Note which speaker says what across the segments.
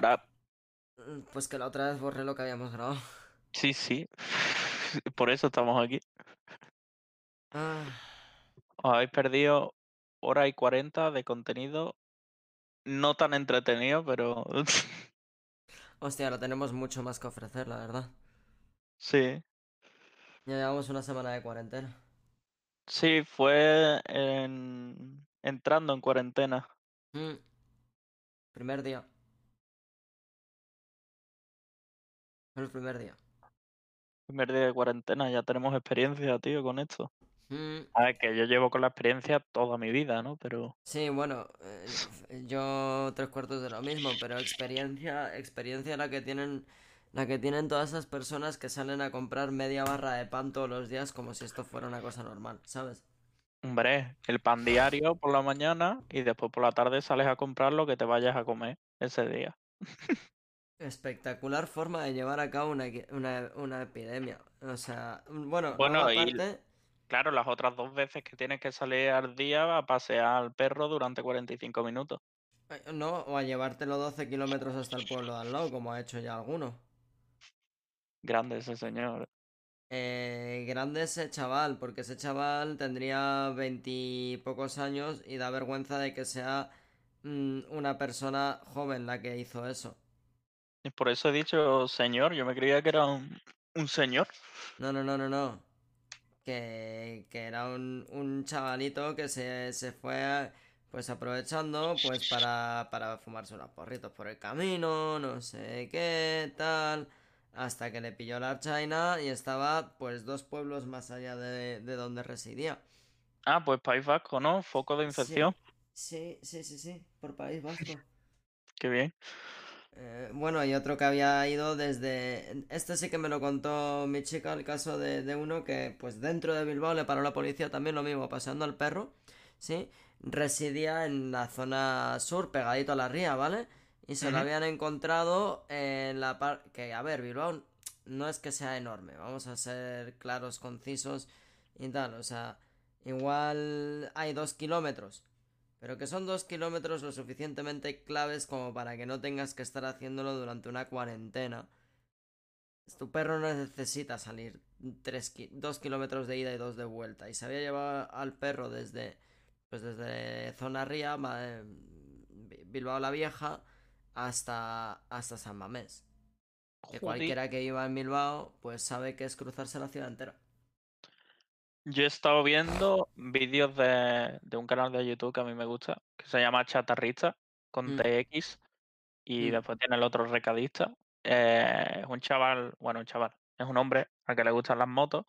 Speaker 1: para...
Speaker 2: Mm, Pues que la otra vez borré lo que habíamos grabado.
Speaker 1: Sí, sí. Por eso estamos aquí.
Speaker 2: Ah,
Speaker 1: Os habéis perdido hora y cuarenta de contenido no tan entretenido, pero
Speaker 2: hostia, ahora tenemos mucho más que ofrecer, la verdad.
Speaker 1: sí.
Speaker 2: Ya llevamos una semana de cuarentena.
Speaker 1: Sí, fue en... entrando en cuarentena.
Speaker 2: Mm. Primer día. El primer día.
Speaker 1: Primer día de cuarentena, ya tenemos experiencia, tío, con esto.
Speaker 2: Mm.
Speaker 1: A ver, que yo llevo con la experiencia toda mi vida, ¿no? Pero
Speaker 2: Sí, bueno, eh, yo tres cuartos de lo mismo, pero experiencia, experiencia la que tienen, la que tienen todas esas personas que salen a comprar media barra de pan todos los días como si esto fuera una cosa normal, ¿sabes?
Speaker 1: Hombre, el pan diario por la mañana y después por la tarde sales a comprar lo que te vayas a comer ese día.
Speaker 2: Espectacular forma de llevar a cabo una, una, una epidemia. O sea, bueno,
Speaker 1: Bueno,
Speaker 2: luego
Speaker 1: y-
Speaker 2: aparte,
Speaker 1: Claro, las otras dos veces que tienes que salir al día a pasear al perro durante 45 minutos.
Speaker 2: no, o a llevártelo 12 kilómetros hasta el pueblo de al lado, como ha hecho ya alguno.
Speaker 1: Grande ese señor.
Speaker 2: Eh, grande ese chaval, porque ese chaval tendría veintipocos años y da vergüenza de que sea mm, una persona joven la que hizo eso.
Speaker 1: Y por eso he dicho señor, yo me creía que era un, un señor.
Speaker 2: No, no, no, no, no. Que, que era un, un chavalito que se, se fue pues aprovechando pues para, para fumarse unos porritos por el camino, no sé qué, tal. Hasta que le pilló la China y estaba pues dos pueblos más allá de, de donde residía.
Speaker 1: Ah, pues País Vasco, ¿no? Foco de infección.
Speaker 2: Sí, sí, sí, sí, por País Vasco.
Speaker 1: Qué bien.
Speaker 2: Eh, bueno, y otro que había ido desde... Este sí que me lo contó mi chica, el caso de, de uno que pues dentro de Bilbao le paró la policía también lo mismo, paseando al perro, ¿sí? Residía en la zona sur, pegadito a la ría, ¿vale? Y se lo habían encontrado en la parte... Que, a ver, Bilbao no es que sea enorme, vamos a ser claros, concisos y tal, o sea, igual hay dos kilómetros. Pero que son dos kilómetros lo suficientemente claves como para que no tengas que estar haciéndolo durante una cuarentena. Tu perro no necesita salir dos kilómetros de ida y dos de vuelta. Y se había llevado al perro desde, pues desde Zona Ría, Bi- Bilbao la Vieja, hasta, hasta San Mamés. Que cualquiera que iba en Bilbao, pues sabe que es cruzarse la ciudad entera.
Speaker 1: Yo he estado viendo vídeos de, de un canal de YouTube que a mí me gusta, que se llama Chatarrista, con
Speaker 2: Mm.
Speaker 1: TX, y
Speaker 2: Mm.
Speaker 1: después tiene el otro recadista. Eh, es un chaval, bueno, un chaval, es un hombre al que le gustan las motos,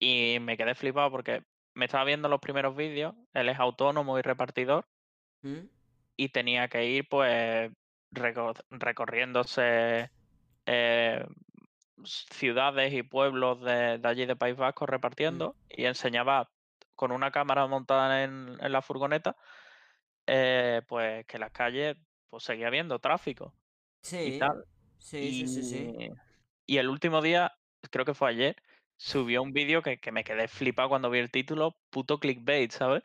Speaker 1: y me quedé flipado porque me estaba viendo los primeros vídeos, él es autónomo y repartidor,
Speaker 2: ¿Mm?
Speaker 1: y tenía que ir pues recor- recorriéndose eh, ciudades y pueblos de, de allí de País Vasco repartiendo y enseñaba con una cámara montada en, en la furgoneta eh, pues que las calles pues seguía habiendo tráfico y
Speaker 2: Sí,
Speaker 1: tal.
Speaker 2: sí, sí, sí, sí.
Speaker 1: Y, y el último día, creo que fue ayer, subió un vídeo que, que me quedé flipado cuando vi el título, puto clickbait, ¿sabes?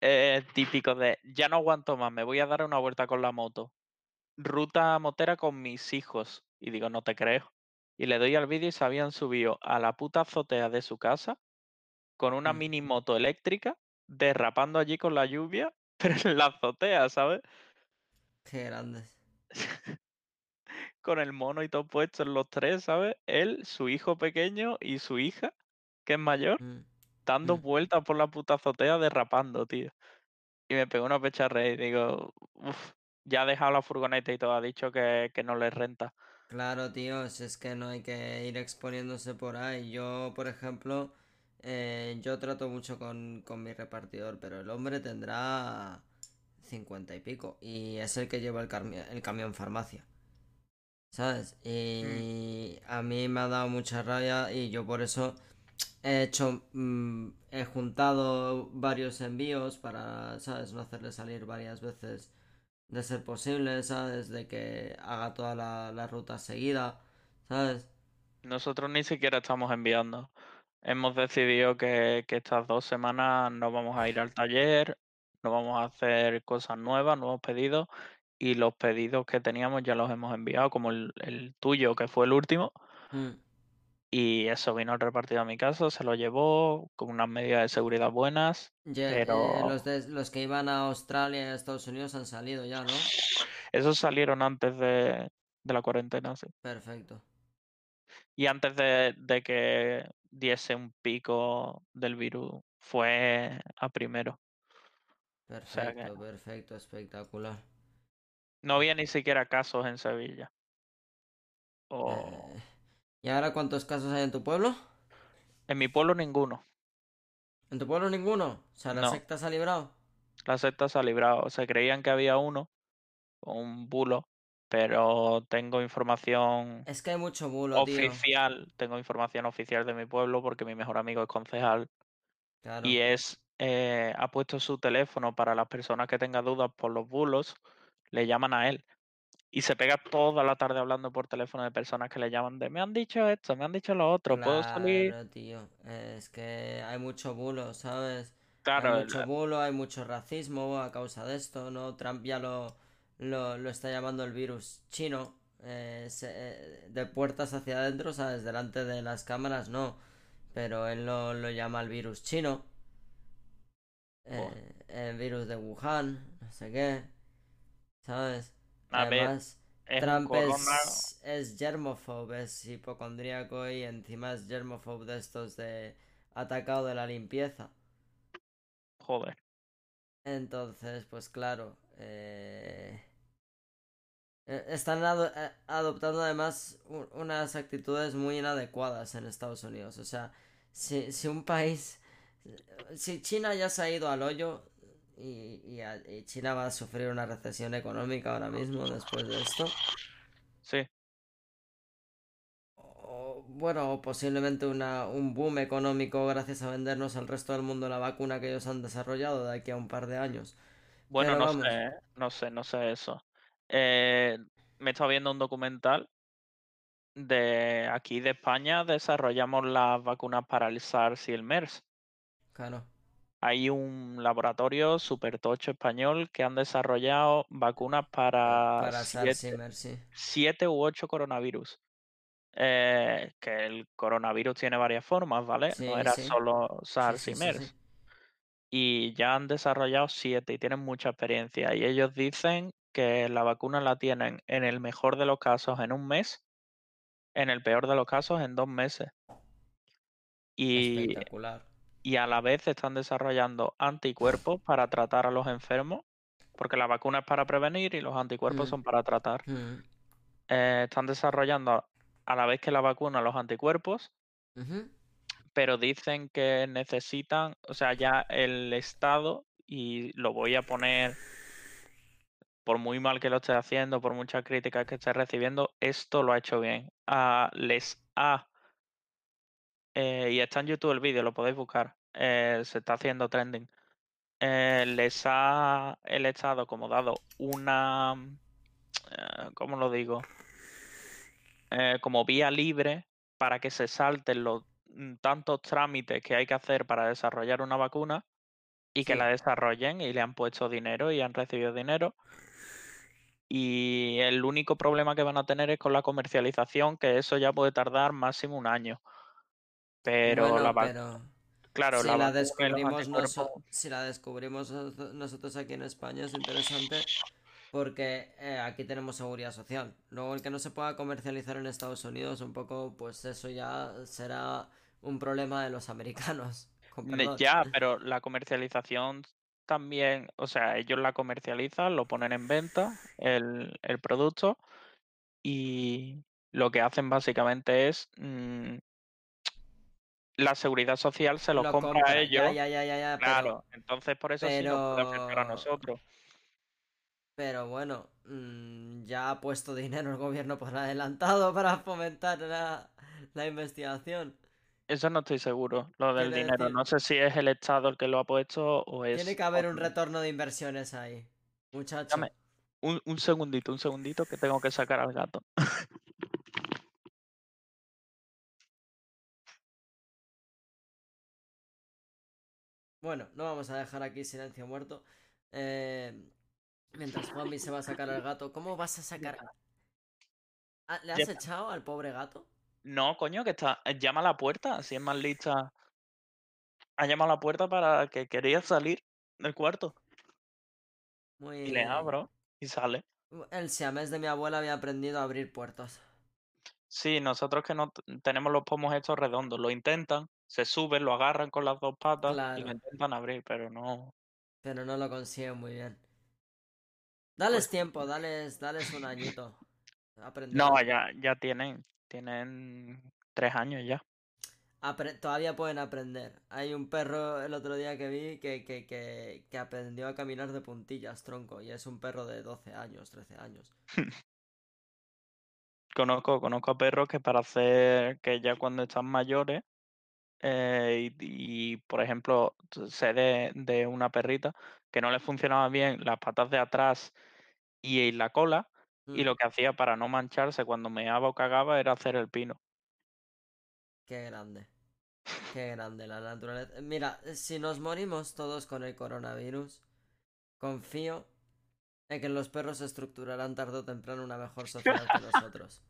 Speaker 1: Eh, típico de, ya no aguanto más, me voy a dar una vuelta con la moto. Ruta motera con mis hijos. Y digo, no te creo. Y le doy al vídeo y se habían subido a la puta azotea de su casa con una mini moto eléctrica, derrapando allí con la lluvia, pero en la azotea, ¿sabes?
Speaker 2: Qué grandes.
Speaker 1: con el mono y todo puesto en los tres, ¿sabes? Él, su hijo pequeño y su hija, que es mayor,
Speaker 2: Mm.
Speaker 1: dando
Speaker 2: Mm.
Speaker 1: vueltas por la puta azotea derrapando, tío. Y me pegó una pecha reír. Digo, uff, ya ha dejado la furgoneta y todo, ha dicho que, que no le renta.
Speaker 2: Claro, tío, si es que no hay que ir exponiéndose por ahí. Yo, por ejemplo, eh, yo trato mucho con, con mi repartidor, pero el hombre tendrá cincuenta y pico y es el que lleva el, camión farmacia. ¿Sabes? Y a mí me ha dado mucha rabia y yo por eso he hecho, mm, he juntado varios envíos para, ¿sabes? No hacerle salir varias veces de ser posible, ¿sabes? De que haga toda la, la ruta seguida, ¿sabes?
Speaker 1: Nosotros ni siquiera estamos enviando. Hemos decidido que, que estas dos semanas no vamos a ir al taller, no vamos a hacer cosas nuevas, nuevos pedidos y los pedidos que teníamos ya los hemos enviado, como el, el tuyo, que fue el último.
Speaker 2: Mm.
Speaker 1: Y eso vino el repartido a mi casa, se lo llevó con unas medidas de seguridad buenas,
Speaker 2: eh,
Speaker 1: pero
Speaker 2: los, de- los que iban a Australia y a Estados Unidos han salido ya, ¿no?
Speaker 1: esos salieron antes de, de la cuarentena, sí.
Speaker 2: Perfecto.
Speaker 1: Y antes de, de que diese un pico del virus, fue a primero. sea que-
Speaker 2: Perfecto, perfecto, espectacular.
Speaker 1: No había ni siquiera casos en Sevilla. O
Speaker 2: Eh, ¿Y ahora cuántos casos hay en tu pueblo?
Speaker 1: en mi pueblo ninguno.
Speaker 2: ¿En tu pueblo ninguno? O sea, la
Speaker 1: No.
Speaker 2: secta se ha librado.
Speaker 1: La secta se ha librado. Se creían que había uno, un bulo, pero tengo información
Speaker 2: Es que hay mucho bulo, tío.
Speaker 1: oficial, tengo información oficial de mi pueblo porque mi mejor amigo es concejal
Speaker 2: Claro.
Speaker 1: y es eh, ha puesto su teléfono para las personas que tengan dudas por los bulos, le llaman a él y se pega toda la tarde hablando por teléfono de personas que le llaman de me han dicho esto, me han dicho lo otro, puedo salir.
Speaker 2: Tío. Es que hay mucho bulo, ¿sabes?
Speaker 1: Claro,
Speaker 2: hay mucho bulo, hay mucho racismo a causa de esto, ¿no? Trump ya lo, lo, lo está llamando el virus chino. eh, se- eh, de puertas hacia adentro, ¿sabes? Delante de las cámaras, no. Pero él lo, lo llama el virus chino. Eh, el virus de Wuhan, no sé qué. ¿Sabes?
Speaker 1: A ver,
Speaker 2: Además,
Speaker 1: es
Speaker 2: Trump es, es germophobe, es hipocondríaco y encima es germophobe de estos de atacado de la limpieza.
Speaker 1: Joder.
Speaker 2: Entonces, pues claro, eh, eh, están eh, adoptando además unas actitudes muy inadecuadas en Estados Unidos. O sea, si, si un país, si China ya se ha ido al hoyo y, y a- y China va a sufrir una recesión económica ahora mismo después de esto.
Speaker 1: Sí,
Speaker 2: O, bueno, o posiblemente una, un boom económico gracias a vendernos al resto del mundo la vacuna que ellos han desarrollado de aquí a un par de años.
Speaker 1: bueno,
Speaker 2: Pero
Speaker 1: no
Speaker 2: vamos.
Speaker 1: sé, no sé, no sé eso. Eh, me estaba viendo un documental de aquí de España, desarrollamos las vacunas para el SARS y el MERS.
Speaker 2: Claro.
Speaker 1: Hay un laboratorio super tocho español que han desarrollado vacunas para,
Speaker 2: Para
Speaker 1: siete,
Speaker 2: sí.
Speaker 1: siete u ocho coronavirus. Eh, que el coronavirus tiene varias formas, ¿vale?
Speaker 2: Sí,
Speaker 1: no era
Speaker 2: sí.
Speaker 1: solo SARS y MERS. y ya han desarrollado siete y tienen mucha experiencia. Y ellos dicen que la vacuna la tienen en el mejor de los casos en un mes, en el peor de los casos en dos meses. Y,
Speaker 2: Espectacular.
Speaker 1: Y a la vez están desarrollando anticuerpos para tratar a los enfermos, porque la vacuna es para prevenir y los anticuerpos
Speaker 2: Mm.
Speaker 1: son para tratar.
Speaker 2: Mm.
Speaker 1: Eh, están desarrollando a la vez que la vacuna los anticuerpos, pero dicen que necesitan, o sea, ya el Estado, y lo voy a poner, por muy mal que lo esté haciendo, por muchas críticas que esté recibiendo, esto lo ha hecho bien. Ah, les ha, eh, y está en YouTube el vídeo, lo podéis buscar, eh, se está haciendo trending. Eh, les ha el Estado como dado una, eh, ¿cómo lo digo? Como vía libre para que se salten los mm, tantos trámites que hay que hacer para desarrollar una vacuna y que
Speaker 2: Sí.
Speaker 1: la desarrollen y le han puesto dinero y han recibido dinero. Y el único problema que van a tener es con la comercialización, que eso ya puede tardar máximo un año. Pero
Speaker 2: Bueno,
Speaker 1: la
Speaker 2: pero
Speaker 1: claro,
Speaker 2: si
Speaker 1: la
Speaker 2: la descubrimos noso- si la descubrimos noso- nosotros aquí en España es interesante porque eh, aquí tenemos seguridad social. Luego el que no se pueda comercializar en Estados Unidos un poco, pues eso ya será un problema de los americanos.
Speaker 1: Ya, pero la comercialización también, o sea, ellos la comercializan, lo ponen en venta, el, el producto, y lo que hacen básicamente es mm, la seguridad social se los
Speaker 2: Lo
Speaker 1: compra a ellos.
Speaker 2: ya, ya, ya, pero-
Speaker 1: Claro, entonces por eso sí nos puede afectar a
Speaker 2: pero-
Speaker 1: nosotros.
Speaker 2: Pero bueno, mm, ya ha puesto dinero el gobierno por adelantado para fomentar la, la investigación.
Speaker 1: Eso no estoy seguro, lo del dinero.
Speaker 2: decir-
Speaker 1: No sé si es el Estado el que lo ha puesto o es.
Speaker 2: Tiene que haber un retorno de inversiones ahí. Muchacho.
Speaker 1: Dame un, un segundito, un segundito que tengo que sacar al gato.
Speaker 2: Bueno, no vamos a dejar aquí silencio muerto. Eh, Mientras Juanmi se va a sacar al gato. ¿Cómo vas a sacar? Ah, ¿Le has echado al pobre gato?
Speaker 1: No, coño, que está. eh, Llama a la puerta, si es más lista. Ha llamado a la puerta para que quería salir del cuarto. Y le
Speaker 2: Muy.
Speaker 1: abro y sale.
Speaker 2: El siamés de mi abuela había aprendido a abrir puertas.
Speaker 1: Sí, nosotros que no tenemos los pomos estos redondos, lo intentan, se suben, lo agarran con las dos patas y lo intentan abrir, pero no.
Speaker 2: Pero no lo consiguen muy bien. Dales
Speaker 1: Pues-
Speaker 2: tiempo, dales, dales un añito.
Speaker 1: No, ya, ya tienen, tienen tres años ya.
Speaker 2: Apre- todavía pueden aprender. Hay un perro el otro día que vi que, que, que, que aprendió a caminar de puntillas, tronco. Y es un perro de 12 años, 13 años.
Speaker 1: Conozco, conozco a perros que para hacer que ya cuando están mayores, eh, y, y, por ejemplo, sé de, de una perrita que no le funcionaba bien las patas de atrás y la cola, y
Speaker 2: Mm,
Speaker 1: lo que hacía para no mancharse cuando meaba o cagaba era hacer el pino.
Speaker 2: qué grande. Qué grande la naturaleza. Mira, si nos morimos todos con el coronavirus, confío en que los perros estructurarán tarde o temprano una mejor sociedad que nosotros.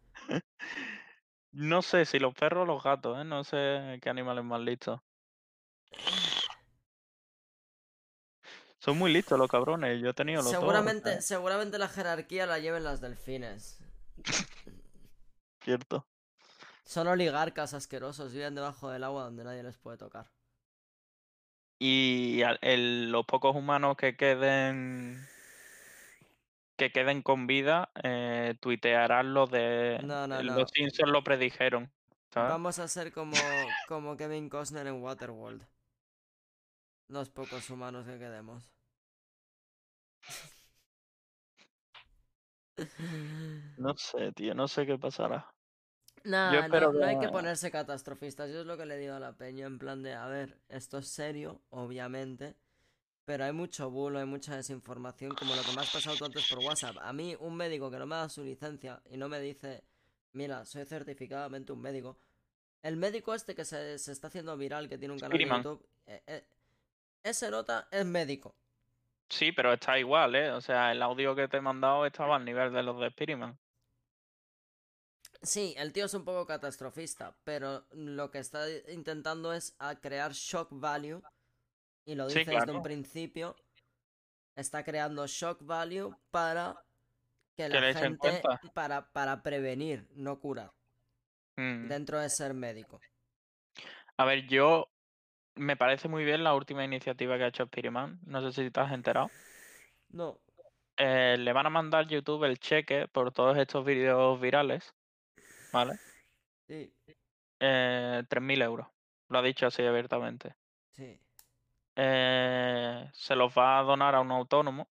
Speaker 1: No sé si los perros o los gatos, ¿eh? No sé qué animales más listos. Son muy listos los cabrones, yo he tenido los
Speaker 2: Seguramente,
Speaker 1: sea,
Speaker 2: seguramente la jerarquía la lleven las delfines.
Speaker 1: cierto.
Speaker 2: Son oligarcas asquerosos, viven debajo del agua donde nadie les puede tocar.
Speaker 1: Y el- los pocos humanos que queden que queden con vida, eh, tuitearán los de
Speaker 2: No, no,
Speaker 1: eh,
Speaker 2: no.
Speaker 1: los Simpsons lo predijeron, ¿sabes?
Speaker 2: Vamos a ser como, como Kevin Costner en Waterworld. Los pocos humanos que quedemos.
Speaker 1: No sé, tío, no sé qué pasará.
Speaker 2: Nah, no,
Speaker 1: espero
Speaker 2: no hay
Speaker 1: que-
Speaker 2: que ponerse catastrofistas. Yo es lo que le digo a la peña, en plan de, a ver, esto es serio, obviamente, pero hay mucho bulo, hay mucha desinformación, como lo que me has pasado tú antes por WhatsApp. A mí, un médico que no me da su licencia y no me dice, mira, soy certificadamente un médico. El médico este que se, se está haciendo viral, que tiene un canal de. YouTube, eh, eh, ese nota es médico.
Speaker 1: Sí, pero está igual, ¿eh? O sea, el audio que te he mandado estaba al nivel de los de Spiderman.
Speaker 2: Sí, el tío es un poco catastrofista, pero lo que está intentando es a crear shock value. Y lo
Speaker 1: Sí,
Speaker 2: dice desde un principio. Está creando shock value para que la gente. Para, para prevenir, no curar.
Speaker 1: Mm.
Speaker 2: Dentro de ser médico.
Speaker 1: A ver, yo me parece muy bien la última iniciativa que ha hecho Spiderman. No sé si te has enterado.
Speaker 2: No.
Speaker 1: Eh, le van a mandar YouTube el cheque por todos estos vídeos virales, ¿vale?
Speaker 2: Sí,
Speaker 1: Eh, 3.000 euros. Lo ha dicho así abiertamente.
Speaker 2: sí.
Speaker 1: Eh, se los va a donar a un autónomo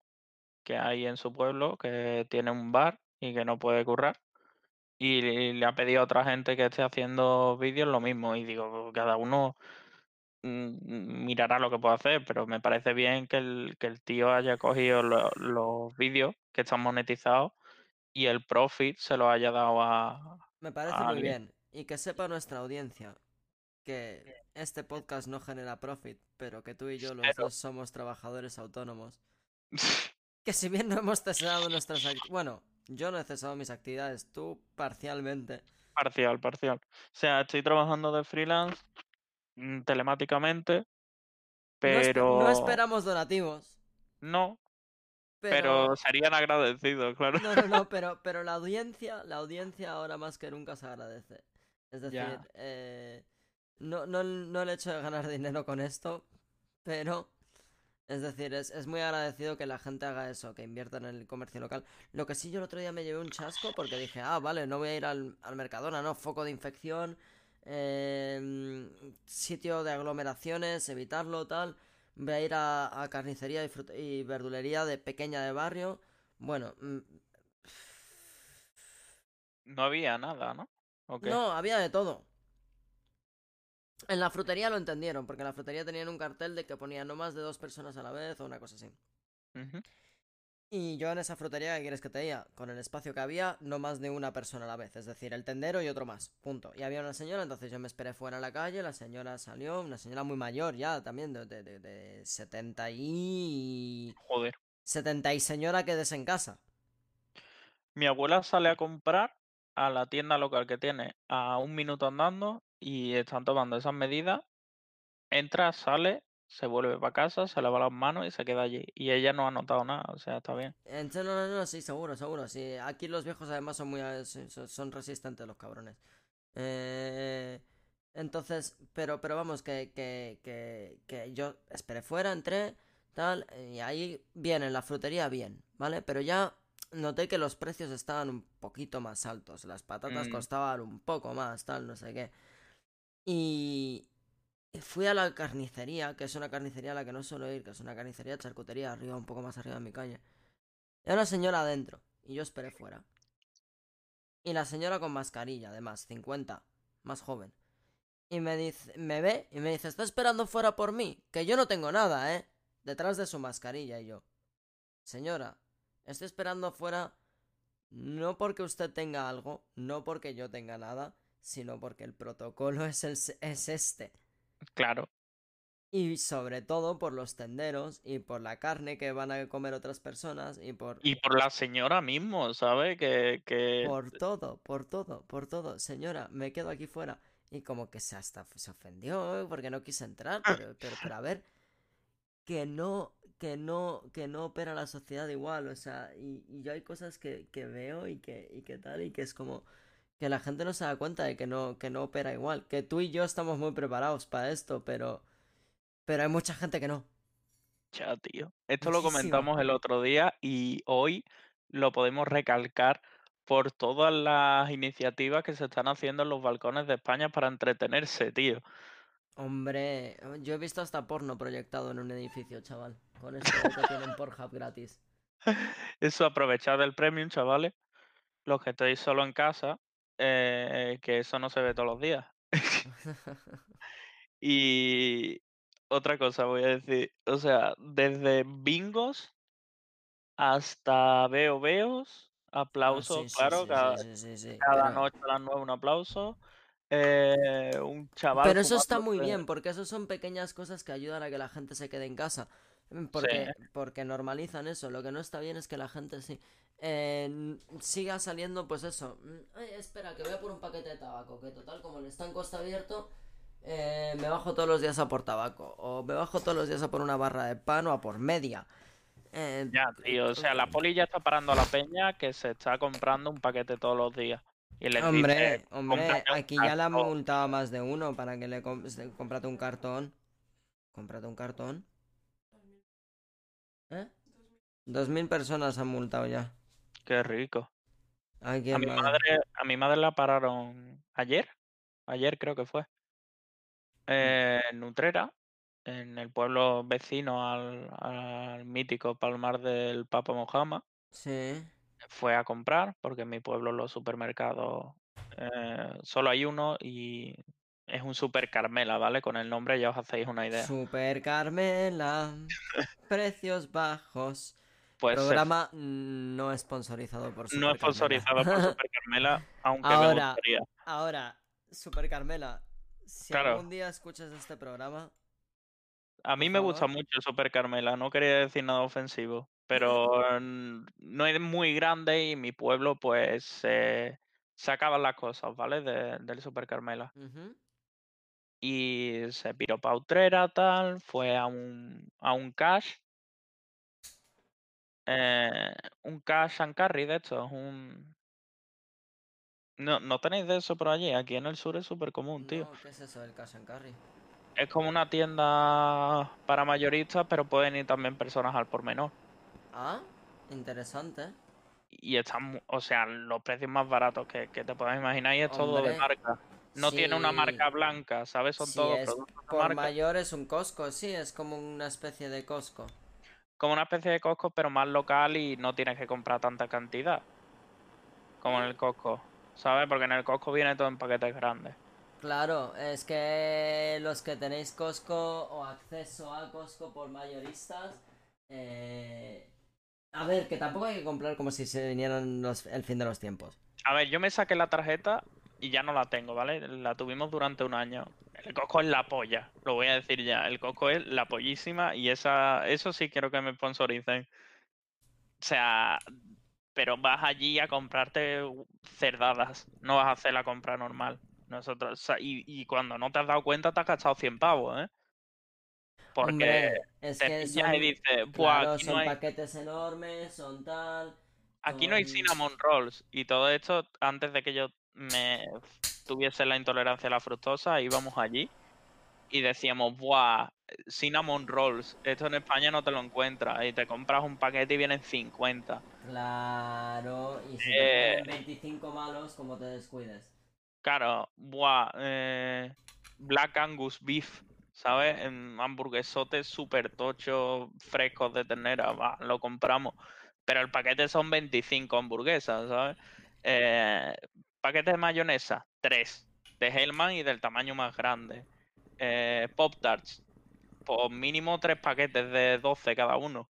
Speaker 1: que hay en su pueblo que tiene un bar y que no puede currar. Y le ha pedido a otra gente que esté haciendo vídeos lo mismo. Y digo, cada uno mm, mirará lo que puede hacer, pero me parece bien que el, que el tío haya cogido lo- los vídeos que están monetizados y el profit se lo haya dado a,
Speaker 2: Me parece
Speaker 1: a
Speaker 2: muy
Speaker 1: alguien.
Speaker 2: bien. Y que sepa nuestra audiencia que este podcast no genera profit, pero que tú y yo los dos somos trabajadores autónomos. Que si bien no hemos cesado nuestras actividades... Bueno, yo no he cesado mis actividades, tú parcialmente.
Speaker 1: Parcial, parcial. O sea, estoy trabajando de freelance mm, telemáticamente,
Speaker 2: No,
Speaker 1: pero
Speaker 2: no esperamos donativos,
Speaker 1: no,
Speaker 2: pero...
Speaker 1: pero serían agradecidos, claro.
Speaker 2: No, no, no, pero, pero la audiencia, la audiencia ahora más que nunca se agradece. Es decir, eh, no, no, no el hecho de ganar dinero con esto, pero... Es decir, es, es muy agradecido que la gente haga eso, que invierta en el comercio local. Lo que sí, yo el otro día me llevé un chasco porque dije, ah, vale, no voy a ir al, al Mercadona, ¿no? Foco de infección, eh, sitio de aglomeraciones, evitarlo, tal. Voy a ir a, a carnicería y, y verdulería de pequeña de barrio. Bueno, mm,
Speaker 1: No había nada, ¿no?
Speaker 2: No, había de todo. En la frutería lo entendieron, porque en la frutería tenían un cartel de que ponía no más de dos personas a la vez o una cosa así. Y yo en esa frutería, ¿qué quieres que te diga? Con el espacio que había, no más de una persona a la vez. Es decir, el tendero y otro más. Punto. Y había una señora, entonces yo me esperé fuera a la calle. La señora salió, una señora muy mayor ya, también, de, de, de, de 70 y.
Speaker 1: Joder.
Speaker 2: 70 y señora quedes en casa.
Speaker 1: Mi abuela sale a comprar a la tienda local que tiene a un minuto andando y están tomando esas medidas. Entra, sale, se vuelve para casa, se lava las manos y se queda allí. Y ella no ha notado nada, o sea, está bien.
Speaker 2: Entonces, no, no, no, sí, seguro, seguro. Sí. Aquí los viejos además son muy son resistentes los cabrones. Eh, entonces, pero, pero vamos, que, que, que, que yo esperé fuera, entré, tal, y ahí bien, en la frutería bien, ¿vale? Pero ya noté que los precios estaban un poquito más altos. Las patatas
Speaker 1: Mm.
Speaker 2: costaban un poco más, tal, no sé qué. Y fui a la carnicería, que es una carnicería a la que no suelo ir, que es una carnicería de charcutería arriba, un poco más arriba de mi calle. Y una señora adentro, y yo esperé fuera. Y la señora con mascarilla, además, 50, más joven. Y me dice, me ve y me dice, ¿está esperando fuera por mí? Que yo no tengo nada, ¿eh? Detrás de su mascarilla y yo. Señora, estoy esperando afuera no porque usted tenga algo, no porque yo tenga nada, sino porque el protocolo es, el, es este.
Speaker 1: Claro.
Speaker 2: Y sobre todo por los tenderos y por la carne que van a comer otras personas y por...
Speaker 1: Y por la señora mismo, ¿sabes? Que, que
Speaker 2: Por todo, por todo, por todo. Señora, me quedo aquí fuera. Y como que se hasta se ofendió porque no quise entrar, pero, pero, pero a ver, que no, que no, que no opera la sociedad igual, o sea, y, y yo hay cosas que, que veo y que, y que tal, y que es como que la gente no se da cuenta de que no, que no opera igual, que tú y yo estamos muy preparados para esto, pero, pero hay mucha gente que no.
Speaker 1: Ya, tío. Esto lo comentamos el otro día y hoy lo podemos recalcar por todas las iniciativas que se están haciendo en los balcones de España para entretenerse, tío.
Speaker 2: Hombre, yo he visto hasta porno proyectado en un edificio, chaval, con esto que tienen Pornhub gratis.
Speaker 1: Eso, aprovechad del premium, chavales. Los que estéis solo en casa, eh, que eso no se ve todos los días. Y otra cosa voy a decir, o sea, desde bingos hasta veo veos,
Speaker 2: Ah,
Speaker 1: aplausos,
Speaker 2: sí,
Speaker 1: claro,
Speaker 2: sí,
Speaker 1: cada,
Speaker 2: sí,
Speaker 1: cada
Speaker 2: pero-
Speaker 1: noche a las nueve un aplauso. eh, un chaval.
Speaker 2: Pero eso está muy bien, porque eso son pequeñas cosas que ayudan a que la gente se quede en casa. Mm, Porque, porque normalizan eso. Lo que no está bien es que la gente sí, eh, siga saliendo, pues eso. mm, Ay, espera, que voy a por un paquete de tabaco. Que total, como el estanco está abierto, eh, me bajo todos los días a por tabaco. O me bajo todos los días a por una barra de pan o a por media. Eh,
Speaker 1: Ya, tío, o sea, la poli ya está parando a la peña que se está comprando un paquete todos los días. Y les
Speaker 2: Hombre,
Speaker 1: dice,
Speaker 2: hombre,
Speaker 1: "Cómprate un
Speaker 2: aquí ya la han
Speaker 1: cartón".
Speaker 2: multado más de uno para que le com- se- cómprate un cartón. Cómprate un cartón. ¿Eh? Dos mil personas han multado ya.
Speaker 1: Qué rico. A mi madre, a mi madre la pararon ayer, ayer creo que fue, eh, en Utrera, en el pueblo vecino al, al mítico Palmar del Papa Mojama.
Speaker 2: Sí.
Speaker 1: Fue a comprar, porque en mi pueblo los supermercados eh, solo hay uno y es un Super Carmela, ¿vale? Con el nombre ya os hacéis una idea.
Speaker 2: Super Carmela. Precios bajos.
Speaker 1: Pues
Speaker 2: Programa no sponsorizado por Super
Speaker 1: No es
Speaker 2: Carmela.
Speaker 1: sponsorizado por Super Carmela, aunque me
Speaker 2: Ahora,
Speaker 1: gustaría.
Speaker 2: Ahora, Super Carmela, si
Speaker 1: Claro.
Speaker 2: algún día escuchas este programa,
Speaker 1: A mí me gusta mucho Super Carmela, no quería decir nada ofensivo, pero no es muy grande y mi pueblo pues se se acaban las cosas, ¿vale? De- del Super Carmela. Y se piró pa' Utrera, tal, fue a un, a un cash. eh, un cash and carry, de hecho, es un... No, no tenéis de eso por allí, aquí en el sur es súper común, tío.
Speaker 2: No, ¿qué es eso del cash and carry?
Speaker 1: Es como una tienda para mayoristas, pero pueden ir también personas al por menor.
Speaker 2: Ah, interesante.
Speaker 1: Y están, o sea, los precios más baratos que, que te puedas imaginar y es todo de
Speaker 2: Hombre,
Speaker 1: marca. No tiene una marca blanca, ¿sabes? Son
Speaker 2: si
Speaker 1: todos
Speaker 2: es
Speaker 1: productos
Speaker 2: por
Speaker 1: marca.
Speaker 2: mayor es un Costco, sí, es como una especie de Costco.
Speaker 1: Como una especie de Costco, pero más local y no tienes que comprar tanta cantidad. Como en el Costco, ¿sabes? Porque en el Costco viene todo en paquetes grandes.
Speaker 2: Claro, es que los que tenéis Costco o acceso a Costco por mayoristas, eh, a ver, que tampoco hay que comprar como si se vinieran los- el fin de los tiempos.
Speaker 1: A ver, yo me saqué la tarjeta y ya no la tengo, ¿vale? La tuvimos durante un año. El Costco es la polla, lo voy a decir ya. El Costco es la pollísima y esa, eso sí quiero que me sponsoricen. sea, pero vas allí a comprarte cerdadas, no vas a hacer la compra normal. Nosotros, o sea, y, y cuando no te has dado cuenta te has gastado 100 pavos, ¿eh? Porque
Speaker 2: Hombre, es
Speaker 1: te
Speaker 2: que son,
Speaker 1: y dices, Buah,
Speaker 2: claro,
Speaker 1: aquí no
Speaker 2: son
Speaker 1: hay,
Speaker 2: paquetes enormes, son tal,
Speaker 1: aquí no hay cinnamon rolls. Y todo esto antes de que yo me tuviese la intolerancia a la fructosa, íbamos allí y decíamos, buah, cinnamon rolls, esto en España no te lo encuentras. Y te compras un paquete y vienen 50.
Speaker 2: Claro, y si te
Speaker 1: Eh,
Speaker 2: ponen 25 malos, como te descuides.
Speaker 1: Claro, buah, eh, Black Angus Beef, ¿sabes? En hamburguesotes súper tochos, frescos de ternera, va, lo compramos. Pero el paquete son 25 hamburguesas, ¿sabes? Eh, paquete de mayonesa, 3. De Hellman y del tamaño más grande. Eh, Pop Tarts, por mínimo 3 paquetes de 12 cada uno,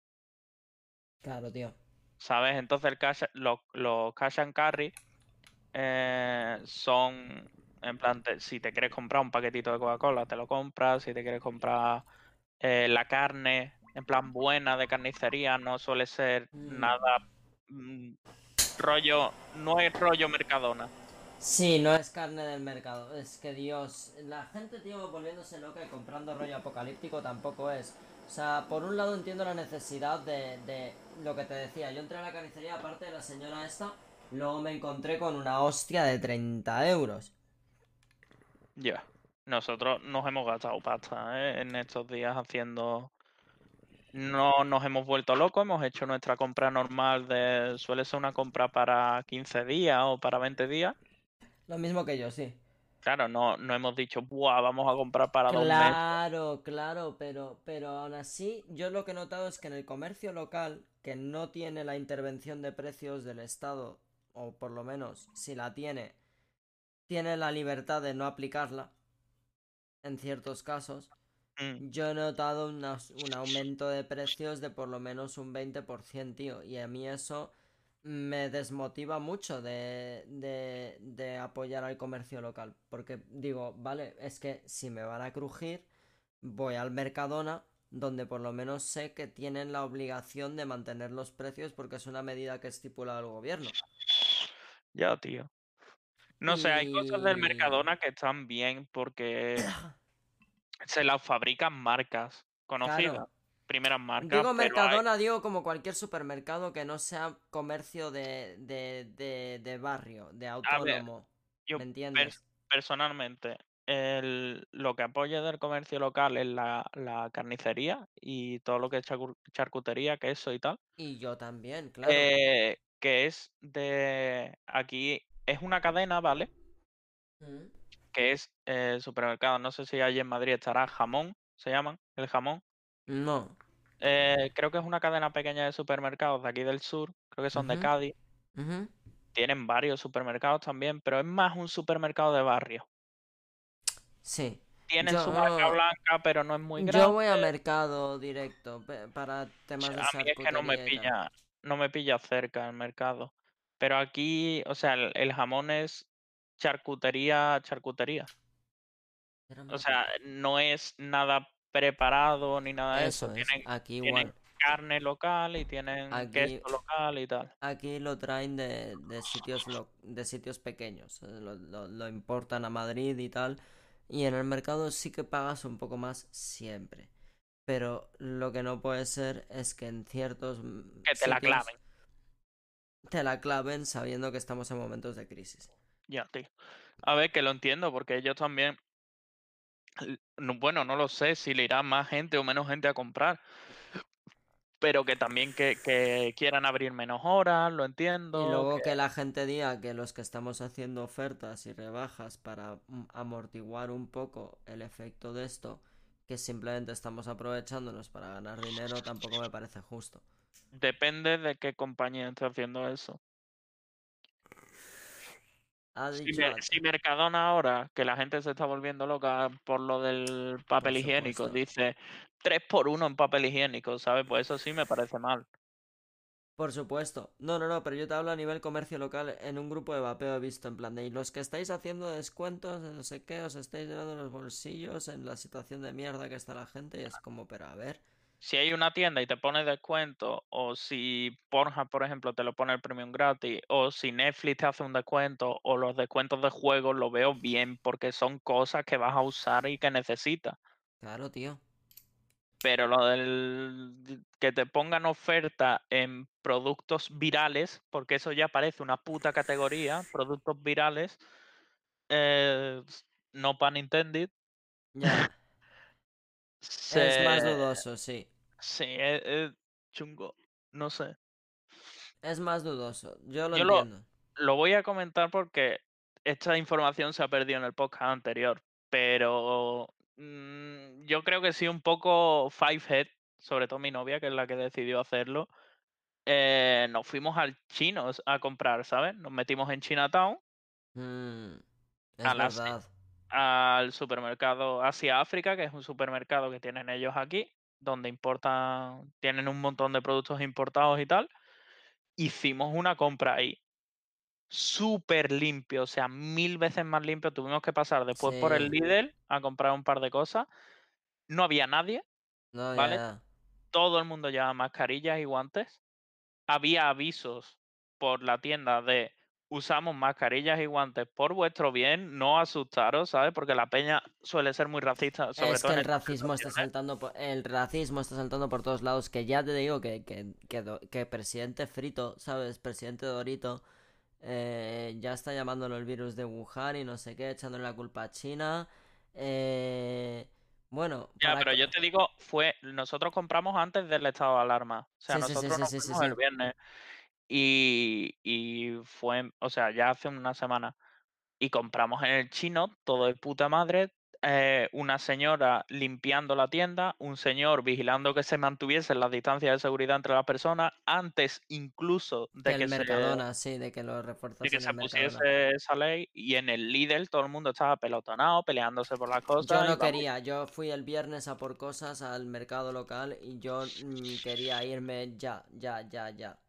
Speaker 2: Claro, tío.
Speaker 1: ¿sabes? Entonces el cash, los, los cash and carry eh, son, en plan, te- si te quieres comprar un paquetito de Coca-Cola, te lo compras. Si te quieres comprar eh, la carne, en plan buena de carnicería, no suele ser
Speaker 2: Mm.
Speaker 1: nada mm, rollo, no es rollo Mercadona.
Speaker 2: Sí, no es carne del mercado. Es que Dios, la gente, tío, volviéndose loca y comprando rollo apocalíptico tampoco es. O sea, por un lado entiendo la necesidad de, de lo que te decía. Yo entré a la carnicería, aparte de la señora esta, luego me encontré con una hostia de 30 euros.
Speaker 1: Ya. Nosotros nos hemos gastado pasta ¿eh? en estos días haciendo. No nos hemos vuelto locos, hemos hecho nuestra compra normal de. Suele ser una compra para 15 días o para 20 días.
Speaker 2: Lo mismo que yo, sí.
Speaker 1: Claro, no, no hemos dicho, Buah, vamos a comprar para dos meses.
Speaker 2: Claro, claro, pero, pero aún así, yo lo que he notado es que en el comercio local, que no tiene la intervención de precios del Estado, o por lo menos si la tiene, tiene la libertad de no aplicarla, en ciertos casos,
Speaker 1: Mm,
Speaker 2: yo he notado un aumento de precios de por lo menos un 20%, tío, y a mí eso me desmotiva mucho de, de, de apoyar al comercio local, porque digo, vale, es que si me van a crujir, voy al Mercadona, donde por lo menos sé que tienen la obligación de mantener los precios porque es una medida que estipula el gobierno.
Speaker 1: Ya, tío. No sé, hay cosas del. Mercadona que están bien porque se las fabrican marcas conocidas,
Speaker 2: Claro.
Speaker 1: primeras marcas,
Speaker 2: Digo
Speaker 1: hay,
Speaker 2: Mercadona, digo como cualquier supermercado que no sea comercio de, de, de, de barrio, de
Speaker 1: ver,
Speaker 2: autónomo.
Speaker 1: yo
Speaker 2: ¿Me entiendes?
Speaker 1: personalmente, el, lo que apoyo del comercio local es la, la carnicería y todo lo que es charcu- charcutería, queso y tal,
Speaker 2: Y yo también, claro.
Speaker 1: eh, que es de, aquí es una cadena, ¿vale?
Speaker 2: Mm.
Speaker 1: Que es eh, supermercado, no sé si allí en Madrid estará jamón, se llaman, el jamón.
Speaker 2: No.
Speaker 1: Eh, creo que es una cadena pequeña de supermercados de aquí del sur, creo que son de Cádiz. Tienen varios supermercados también, pero es más un supermercado de barrio.
Speaker 2: Sí.
Speaker 1: Tienen su marca
Speaker 2: Yo,
Speaker 1: blanca, pero no es muy
Speaker 2: yo voy a
Speaker 1: grande.
Speaker 2: mercado directo para temas de
Speaker 1: A mí es que no me pilla, no me pilla cerca el mercado. Pero aquí, o sea, el, el jamón es charcutería, charcutería. O sea, no es nada preparado ni nada de eso.
Speaker 2: Eso es,
Speaker 1: Tienen,
Speaker 2: aquí
Speaker 1: tienen
Speaker 2: igual.
Speaker 1: carne local y tienen
Speaker 2: Aquí,
Speaker 1: queso local y tal.
Speaker 2: aquí lo traen de, de sitios lo- de sitios pequeños. eh, Lo, lo- lo importan a Madrid y tal. Y en el mercado sí que pagas un poco más siempre. Pero lo que no puede ser es que en ciertos
Speaker 1: Que te la claven.
Speaker 2: te la claven sabiendo que estamos en momentos de crisis.
Speaker 1: Ya, tío. A ver, que lo entiendo, porque ellos también. bueno, no lo sé si le irá más gente o menos gente a comprar. Pero que también que, que quieran abrir menos horas, lo
Speaker 2: Y
Speaker 1: entiendo.
Speaker 2: luego
Speaker 1: Que
Speaker 2: que la gente diga que los que estamos haciendo ofertas y rebajas para mm, amortiguar un poco el efecto de esto, que simplemente estamos aprovechándonos para ganar dinero, tampoco me parece justo.
Speaker 1: depende de qué compañía esté haciendo eso.
Speaker 2: Ha
Speaker 1: Si,
Speaker 2: dicho
Speaker 1: Mercadona ahora, que la gente se está volviendo loca por lo del
Speaker 2: por
Speaker 1: papel higiénico, dice 3 por 1 en papel higiénico, ¿sabes? Pues eso sí me parece mal.
Speaker 2: Por supuesto. No, no, no, pero yo te hablo a nivel comercio local. En un grupo de vapeo he visto en plan de, y los que estáis haciendo descuentos, de no sé qué, os estáis llenando los bolsillos en la situación de mierda que está la gente. Y es como, pero a ver,
Speaker 1: si hay una tienda y te pone descuento, o si Pornhub, por ejemplo, te lo pone el premium gratis, o si Netflix te hace un descuento, o los descuentos de juegos, lo veo bien porque son cosas que vas a usar y que necesitas.
Speaker 2: Claro, tío.
Speaker 1: Pero lo del que te pongan oferta en productos virales, porque eso ya parece una puta categoría, productos virales, eh, no pan intended,
Speaker 2: Ya. Es más dudoso, sí.
Speaker 1: Sí, es, es chungo, no sé.
Speaker 2: Es más dudoso. Yo lo
Speaker 1: Yo
Speaker 2: entiendo.
Speaker 1: Lo voy a comentar porque esta información se ha perdido en el podcast anterior, pero mm, yo creo que sí un poco Fivehead, sobre todo mi novia, que es la que decidió hacerlo. eh, nos fuimos al chino a comprar, ¿sabes? Nos metimos en Chinatown,
Speaker 2: Mm, es
Speaker 1: A las-
Speaker 2: verdad.
Speaker 1: Al supermercado Asia África, que es un supermercado que tienen ellos aquí, donde importan, tienen un montón de productos importados y tal. Hicimos una compra ahí. Súper limpio, o sea, mil veces más limpio. Tuvimos que pasar después por el. Lidl a comprar un par de cosas. No había nadie,
Speaker 2: No,
Speaker 1: Vale. todo el mundo llevaba mascarillas y guantes. Había avisos por la tienda de usamos mascarillas y guantes por vuestro bien, no asustaros, ¿sabes? Porque la peña suele ser muy racista, sobre
Speaker 2: es
Speaker 1: todo
Speaker 2: que el racismo está saltando por, el racismo está saltando por todos lados que ya te digo que que, que, que presidente frito sabes presidente Dorito eh, ya está llamándolo el virus de Wuhan y no sé qué echándole la culpa a China eh, bueno
Speaker 1: Ya, pero yo te digo, fue, nosotros compramos antes del estado de alarma. O sea,
Speaker 2: Sí,
Speaker 1: nosotros
Speaker 2: sí,
Speaker 1: nos
Speaker 2: sí, sí,
Speaker 1: fuimos el viernes. Y, y fue, o sea, ya hace una semana. Y compramos en el chino, todo de puta madre. eh, una señora limpiando la tienda, un señor vigilando que se mantuviesen las distancias de seguridad entre las personas, antes incluso de
Speaker 2: que
Speaker 1: se,
Speaker 2: Mercadona sí de que lo
Speaker 1: de que se
Speaker 2: Mercadona
Speaker 1: pusiese esa ley. Y en el Lidl todo el mundo estaba pelotonado, peleándose por las cosas.
Speaker 2: Yo no
Speaker 1: vamos,
Speaker 2: quería, yo fui el viernes a por cosas al mercado local y yo mm, quería irme ya, ya, ya, ya.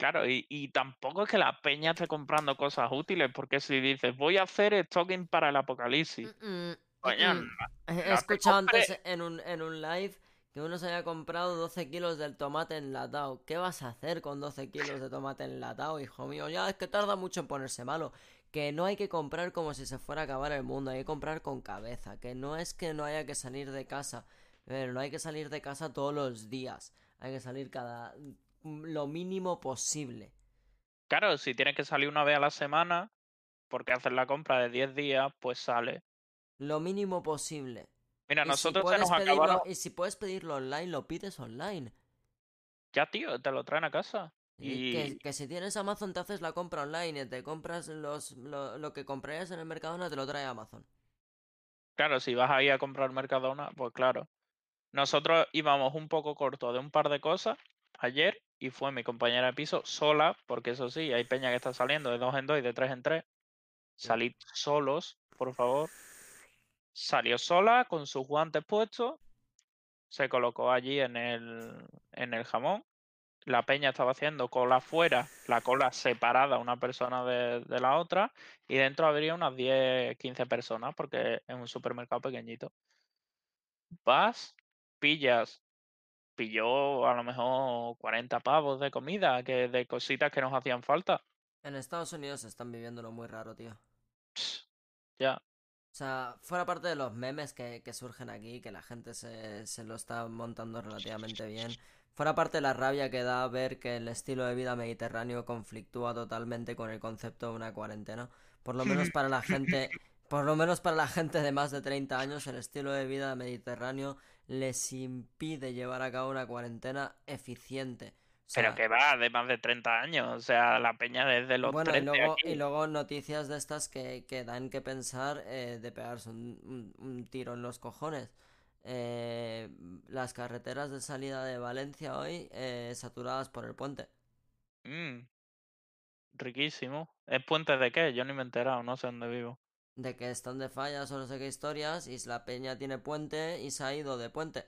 Speaker 1: Claro, y, y tampoco es que la peña esté comprando cosas útiles, porque si dices voy a hacer stocking para el apocalipsis,
Speaker 2: Mm, mm,
Speaker 1: coño,
Speaker 2: mm. He
Speaker 1: no te
Speaker 2: escuchado antes en un, en un live que uno se había comprado 12 kilos del tomate enlatado. ¿Qué vas a hacer con 12 kilos de tomate enlatado, hijo mío? Ya es que tarda mucho en ponerse malo. Que no hay que comprar como si se fuera a acabar el mundo, hay que comprar con cabeza. Que no es que no haya que salir de casa, pero no hay que salir de casa todos los días. Hay que salir cada lo mínimo posible.
Speaker 1: Claro, si tienes que salir una vez a la semana, porque haces la compra de 10 días, pues sale.
Speaker 2: Lo mínimo posible.
Speaker 1: Mira,
Speaker 2: Y si,
Speaker 1: nosotros se
Speaker 2: puedes
Speaker 1: nos
Speaker 2: pedirlo,
Speaker 1: acabaron.
Speaker 2: y si puedes pedirlo online, lo pides online.
Speaker 1: Ya, tío, te lo traen a casa.
Speaker 2: Y que, si tienes Amazon te haces la compra online y te compras los, lo, lo que comprarías en el Mercadona te lo trae Amazon.
Speaker 1: claro, si vas ahí a comprar Mercadona, pues claro. Nosotros íbamos un poco corto de un par de cosas ayer y fue mi compañera de piso sola, porque eso sí, hay peña que está saliendo de dos en dos y de tres en tres. Salid solos, por favor. Salió sola con sus guantes puestos, se colocó allí en el, en el jamón. La peña estaba haciendo cola afuera, la cola separada una persona de, de la otra, y dentro habría unas 10, 15 personas, porque es un supermercado pequeñito. Vas, pillas, pilló a lo mejor 40 pavos de comida, que de cositas que nos hacían falta.
Speaker 2: En Estados Unidos están viviéndolo muy raro, tío.
Speaker 1: Ya,
Speaker 2: O sea, fuera parte de los memes que, que surgen aquí, que la gente se, se lo está montando relativamente bien. Fuera parte de la rabia que da ver que el estilo de vida mediterráneo conflictúa totalmente con el concepto de una cuarentena. Por lo menos para la gente, por lo menos para la gente de más de 30 años, el estilo de vida mediterráneo les impide llevar a cabo una cuarentena eficiente. O
Speaker 1: pero que va de más de 30 años, o sea, la peña desde los
Speaker 2: bueno, y
Speaker 1: 13
Speaker 2: luego,
Speaker 1: aquí.
Speaker 2: y luego noticias de estas que, que dan que pensar eh, de pegarse un, un- un tiro en los cojones. Eh, las carreteras de salida de Valencia hoy eh, saturadas por el puente.
Speaker 1: Mm, riquísimo. ¿Es puente de qué? Yo ni me he enterado, no sé dónde vivo.
Speaker 2: De que están de fallas o no sé qué historias y la peña tiene puente y se ha ido de puente.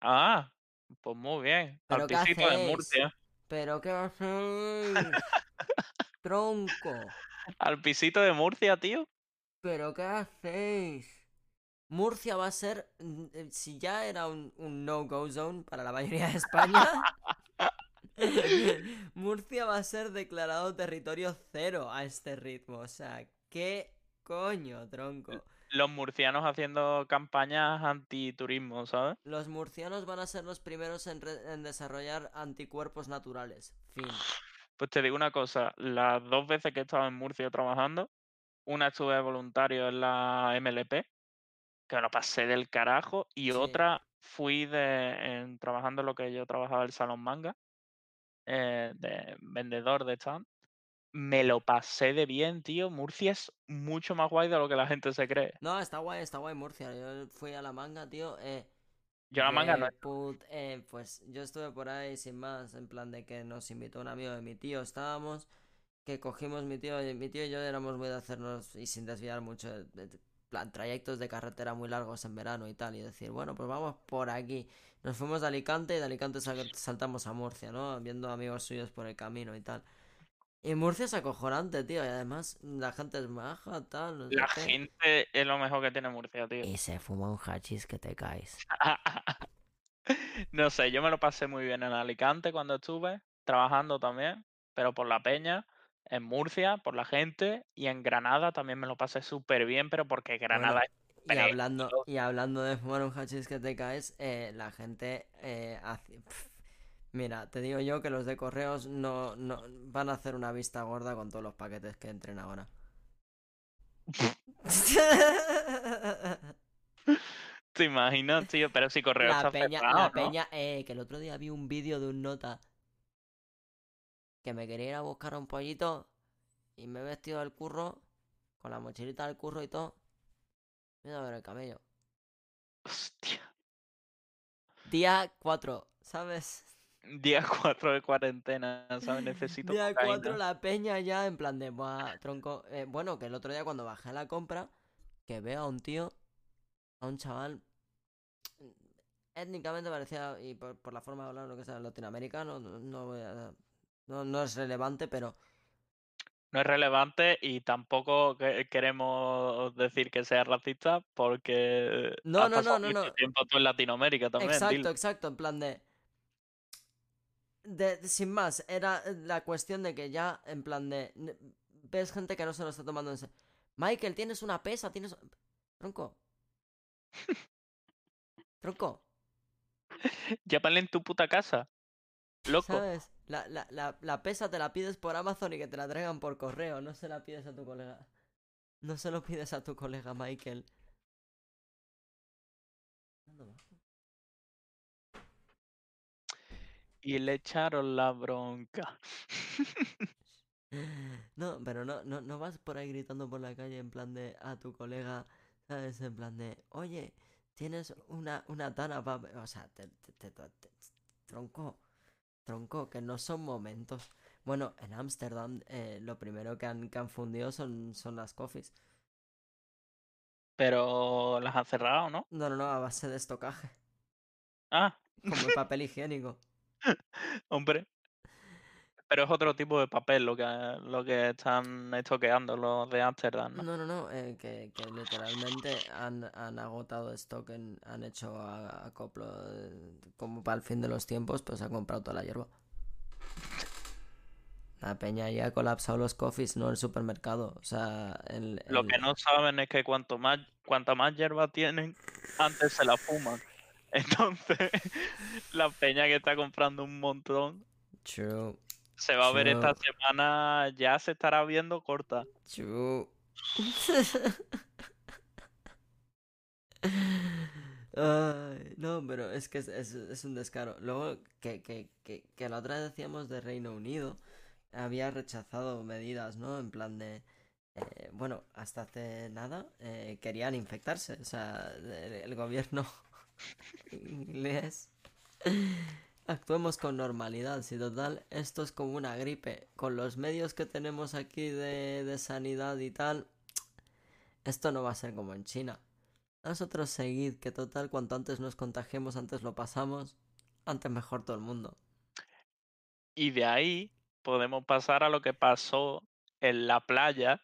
Speaker 1: Ah, pues muy bien. Al
Speaker 2: ¿Pero qué
Speaker 1: pisito de? Murcia.
Speaker 2: ¿Pero qué? Tronco.
Speaker 1: Al pisito de Murcia, tío.
Speaker 2: ¿Pero qué hacéis? Murcia va a ser, eh, si ya era un, un no-go zone para la mayoría de España, Murcia va a ser declarado territorio cero a este ritmo. O sea, ¿qué coño, tronco?
Speaker 1: Los murcianos haciendo campañas antiturismo, ¿sabes?
Speaker 2: Los murcianos van a ser los primeros en, desarrollar anticuerpos naturales. Fin.
Speaker 1: Pues te digo una cosa, las dos veces que he estado en Murcia trabajando, una estuve de voluntario en la MLP, que me lo pasé del carajo, y
Speaker 2: Sí.
Speaker 1: otra fui de en- trabajando en lo que yo trabajaba el Salón Manga, eh, de vendedor de stand. Me lo pasé de bien, tío. Murcia es mucho más guay de lo que la gente se cree.
Speaker 2: No, está guay, está guay Murcia. Yo fui a la manga, tío. Eh,
Speaker 1: Yo a la manga no
Speaker 2: put- eh, pues yo estuve por ahí sin más, en plan de que nos invitó un amigo de mi tío, estábamos, que cogimos mi tío, y mi tío y yo éramos muy de hacernos, y sin desviar mucho, de- de plan, trayectos de carretera muy largos en verano y tal, y decir, bueno, pues vamos por aquí. Nos fuimos de Alicante y de Alicante sal- saltamos a Murcia, ¿no? Viendo amigos suyos por el camino y tal. Y Murcia es acojonante, tío, y además la gente es maja, tal, no sé
Speaker 1: La
Speaker 2: qué.
Speaker 1: gente es lo mejor que tiene Murcia, tío.
Speaker 2: Y se fuma un hachís que te caes.
Speaker 1: No sé, yo me lo pasé muy bien en Alicante cuando estuve, trabajando también, pero por la peña, en Murcia, por la gente, y en Granada también me lo pasé súper bien, pero porque Granada
Speaker 2: Bueno,
Speaker 1: es
Speaker 2: y hablando, y hablando de fumar un hachís que te caes, eh, la gente eh, hace- Mira, te digo yo que los de correos no, no van a hacer una vista gorda con todos los paquetes que entren ahora.
Speaker 1: ¿Te imaginas, tío? Pero si correo
Speaker 2: La
Speaker 1: está
Speaker 2: peña,
Speaker 1: cerrado,
Speaker 2: la
Speaker 1: ¿no?
Speaker 2: peña, eh, que el otro día vi un vídeo de un nota que me quería ir a buscar un pollito y me he vestido del curro con la mochilita del curro y todo. Mira a ver el camello.
Speaker 1: Hostia.
Speaker 2: Día 4, ¿sabes?
Speaker 1: Día 4 de cuarentena, ¿sabes? Necesito
Speaker 2: Día
Speaker 1: cocaína.
Speaker 2: 4 la peña ya en plan de, "Buah, tronco. Eh, bueno, que el otro día cuando bajé a la compra, que veo a un tío, a un chaval, étnicamente parecía, y por, por la forma de hablar, lo que sea, latinoamericano, no, no, voy a- no, no es relevante, pero
Speaker 1: No es relevante y tampoco que- queremos decir que sea racista porque
Speaker 2: No,
Speaker 1: has
Speaker 2: no, no, no, no.
Speaker 1: tiempo tú en Latinoamérica también,
Speaker 2: exacto,
Speaker 1: dilo.
Speaker 2: exacto, en plan de... De, sin más, era la cuestión de que ya, en plan de... Ves gente que no se lo está tomando en serio. Michael, tienes una pesa, tienes... Tronco. Tronco.
Speaker 1: Llámale en tu puta casa. Loco.
Speaker 2: ¿Sabes? La, la, la, la pesa te la pides por Amazon y que te la traigan por correo. No se la pides a tu colega. No se lo pides a tu colega Michael.
Speaker 1: Y le echaron la bronca.
Speaker 2: No, pero no, no, no vas por ahí gritando por la calle en plan de a tu colega, ¿sabes? En plan de, oye, tienes una, una tana para... O sea, te, te- te- te- tronco, tronco, que no son momentos. Bueno, en Ámsterdam eh, lo primero que han, que han fundido son, son las coffees.
Speaker 1: Pero las han cerrado, ¿no?
Speaker 2: No, no, no, a base de estocaje,
Speaker 1: Ah,
Speaker 2: como el papel higiénico.
Speaker 1: hombre. Pero es otro tipo de papel lo que, lo que están estoqueando los de Ámsterdam, ¿no?
Speaker 2: No, no, no, eh, que, que literalmente han, han agotado stock, en- han hecho a- acoplo, eh, como para el fin de los tiempos, pues ha comprado toda la hierba. La peña ya ha colapsado los coffees, no el supermercado. O sea, el,
Speaker 1: Lo que no saben es que cuanto más, cuanta más hierba tienen, antes se la fuman. Entonces, la peña que está comprando un montón
Speaker 2: True,
Speaker 1: se va a ver esta semana, ya se estará viendo corta.
Speaker 2: true. Ay, no, pero es que es, es- es un descaro. Luego, que, que, que, que la otra vez decíamos de Reino Unido, había rechazado medidas, ¿no? En plan de... eh, bueno, hasta hace nada eh, querían infectarse. O sea, el, el gobierno inglés... Actuemos con normalidad, si total, esto es como una gripe. Con los medios que tenemos aquí de, de sanidad y tal, esto no va a ser como en China. Nosotros seguid, que total, cuanto antes nos contagiemos, antes lo pasamos, antes mejor todo el mundo.
Speaker 1: Y de ahí podemos pasar a lo que pasó en la playa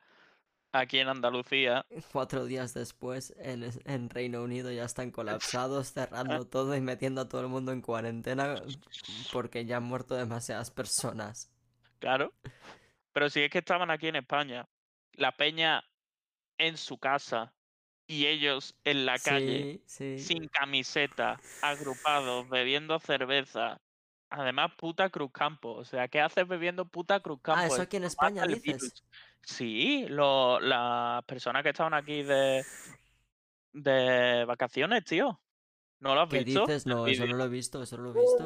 Speaker 1: aquí en Andalucía.
Speaker 2: Cuatro días después, en, en Reino Unido ya están colapsados, cerrando todo y metiendo a todo el mundo en cuarentena porque ya han muerto demasiadas personas.
Speaker 1: Claro. Pero si es que estaban aquí en España, la peña en su casa y ellos en la calle,
Speaker 2: Sí, sí.
Speaker 1: sin camiseta, agrupados, bebiendo cerveza. Además, puta Cruz Campo. O sea, ¿qué haces bebiendo puta Cruz Campo?
Speaker 2: Ah, eso aquí en España dices.
Speaker 1: virus. Sí, lo- las personas que estaban aquí de, de vacaciones, tío. ¿No lo has
Speaker 2: ¿Qué
Speaker 1: visto?
Speaker 2: dices? No, eso no lo he visto, eso no lo he visto.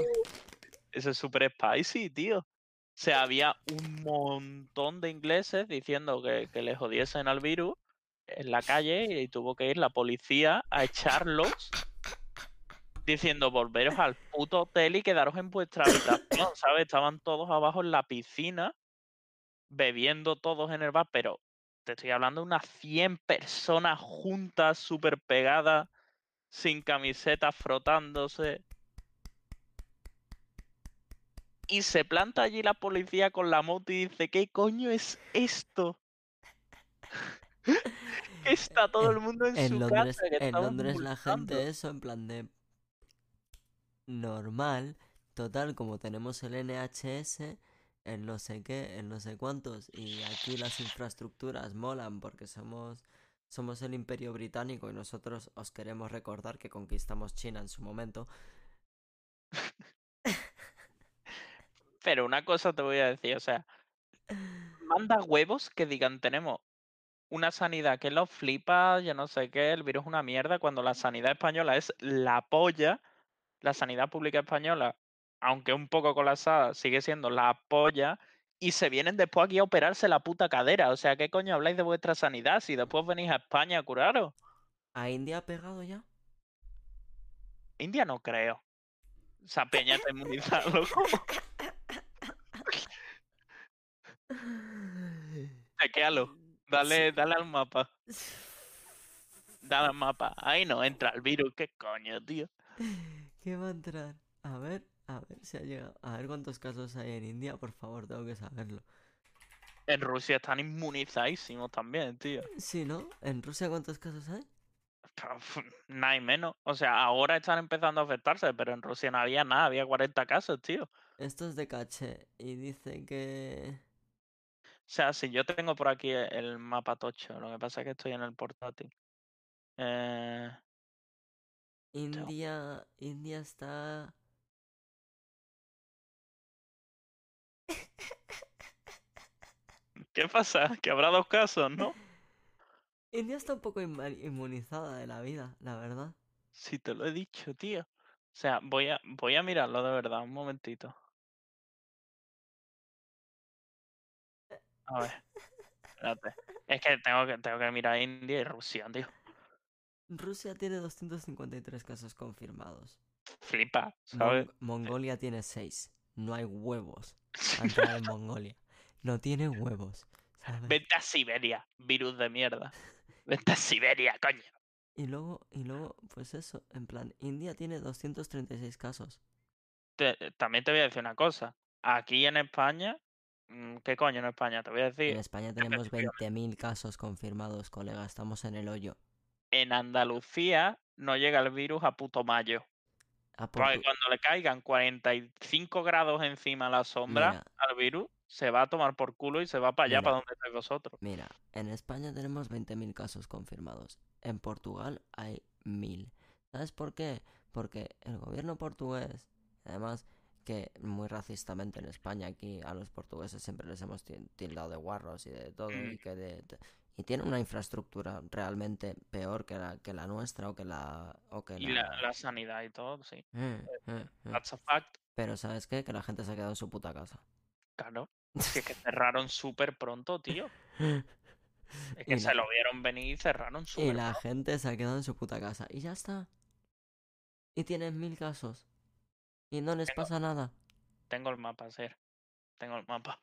Speaker 1: Eso es súper spicy, tío. O sea, había un montón de ingleses diciendo que, que le jodiesen al virus en la calle y tuvo que ir la policía a echarlos diciendo volveros al puto hotel y quedaros en vuestra habitación, ¿sabes? Estaban todos abajo en la piscina bebiendo todos en el bar, pero te estoy hablando de unas 100 personas juntas, súper pegadas, sin camisetas, frotándose. Y se planta allí la policía con la moto y dice, ¿qué coño es esto? Está todo el mundo en,
Speaker 2: En
Speaker 1: su
Speaker 2: Londres,
Speaker 1: casa,
Speaker 2: en Londres la
Speaker 1: multando".
Speaker 2: gente eso en plan de normal, total, como tenemos el NHS, en no sé qué, en no sé cuántos, y aquí las infraestructuras molan porque somos somos el Imperio Británico y nosotros os queremos recordar que conquistamos China en su momento.
Speaker 1: Pero una cosa te voy a decir, o sea, manda huevos que digan, tenemos una sanidad que los flipa, yo no sé qué, el virus es una mierda, cuando la sanidad española es la polla, la sanidad pública española, aunque un poco colapsada, sigue siendo la polla, y se vienen después aquí a operarse la puta cadera. O sea, ¿qué coño habláis de vuestra sanidad si después venís a España a curaros?
Speaker 2: ¿A India ha pegado ya?
Speaker 1: India no creo. Esa peña está inmunizada, loco. Chequéalo. Dale, dale al mapa. Dale al mapa. Ahí no entra el virus. ¿Qué coño, tío?
Speaker 2: ¿Qué va a entrar? A ver, a ver si ha llegado. A ver cuántos casos hay en India, por favor, tengo que saberlo.
Speaker 1: En Rusia están inmunizadísimos también, tío.
Speaker 2: Sí, ¿no? ¿En Rusia cuántos casos hay?
Speaker 1: Nada y menos. O sea, ahora están empezando a afectarse, pero en Rusia no había nada. Había 40 casos, tío.
Speaker 2: Esto es de caché y dice que...
Speaker 1: O sea, si yo tengo por aquí el mapa tocho, lo que pasa es que estoy en el portátil. Eh,
Speaker 2: India... India está...
Speaker 1: ¿Qué pasa? Que habrá dos casos, ¿no?
Speaker 2: India está un poco inmunizada de la vida, la verdad.
Speaker 1: Si te lo he dicho, tío. O sea, voy a, voy a mirarlo de verdad, un momentito. A ver, espérate. Es que tengo que, tengo que mirar India y Rusia, tío.
Speaker 2: Rusia tiene 253 casos confirmados.
Speaker 1: Flipa, ¿sabes?
Speaker 2: Mong- Mongolia tiene 6. No hay huevos entrar en Mongolia. No tiene huevos, ¿sabes?
Speaker 1: A Siberia, virus de mierda. Vente a Siberia, coño.
Speaker 2: Y luego, y luego, pues eso, en plan, India tiene 236 casos.
Speaker 1: Te- también te voy a decir una cosa. Aquí en España, mm, ¿qué coño en España? Te voy a
Speaker 2: En
Speaker 1: decir,
Speaker 2: España tenemos
Speaker 1: efectivamente.
Speaker 2: 20.000 casos confirmados, colega, estamos en el hoyo.
Speaker 1: En Andalucía no llega el virus a puto mayo.
Speaker 2: A
Speaker 1: Porque cuando le caigan 45 grados encima a la sombra
Speaker 2: Mira.
Speaker 1: al virus, se va a tomar por culo y se va para allá,
Speaker 2: Mira.
Speaker 1: para donde estáis vosotros.
Speaker 2: Mira, en España tenemos 20.000 casos confirmados. En Portugal hay 1.000. ¿Sabes por qué? Porque el gobierno portugués, además que muy racistamente en España aquí a los portugueses siempre les hemos ti- tildado de guarros y de todo
Speaker 1: Mm.
Speaker 2: y que de, de- y tienen una infraestructura realmente peor que la que la nuestra o que la o que
Speaker 1: Y la, la sanidad y todo, sí.
Speaker 2: Eh, eh, eh.
Speaker 1: That's a fact.
Speaker 2: Pero ¿sabes qué? Que la gente se ha quedado en su puta casa.
Speaker 1: Claro. Si es que cerraron súper pronto, tío. Es que
Speaker 2: Y
Speaker 1: se
Speaker 2: la-
Speaker 1: lo vieron venir y cerraron
Speaker 2: Y
Speaker 1: súper
Speaker 2: la
Speaker 1: pronto.
Speaker 2: gente se ha quedado en su puta casa. Y ya está. Y tienen mil casos. Y no les
Speaker 1: Tengo-
Speaker 2: pasa nada.
Speaker 1: Tengo el mapa, ser. Tengo el mapa.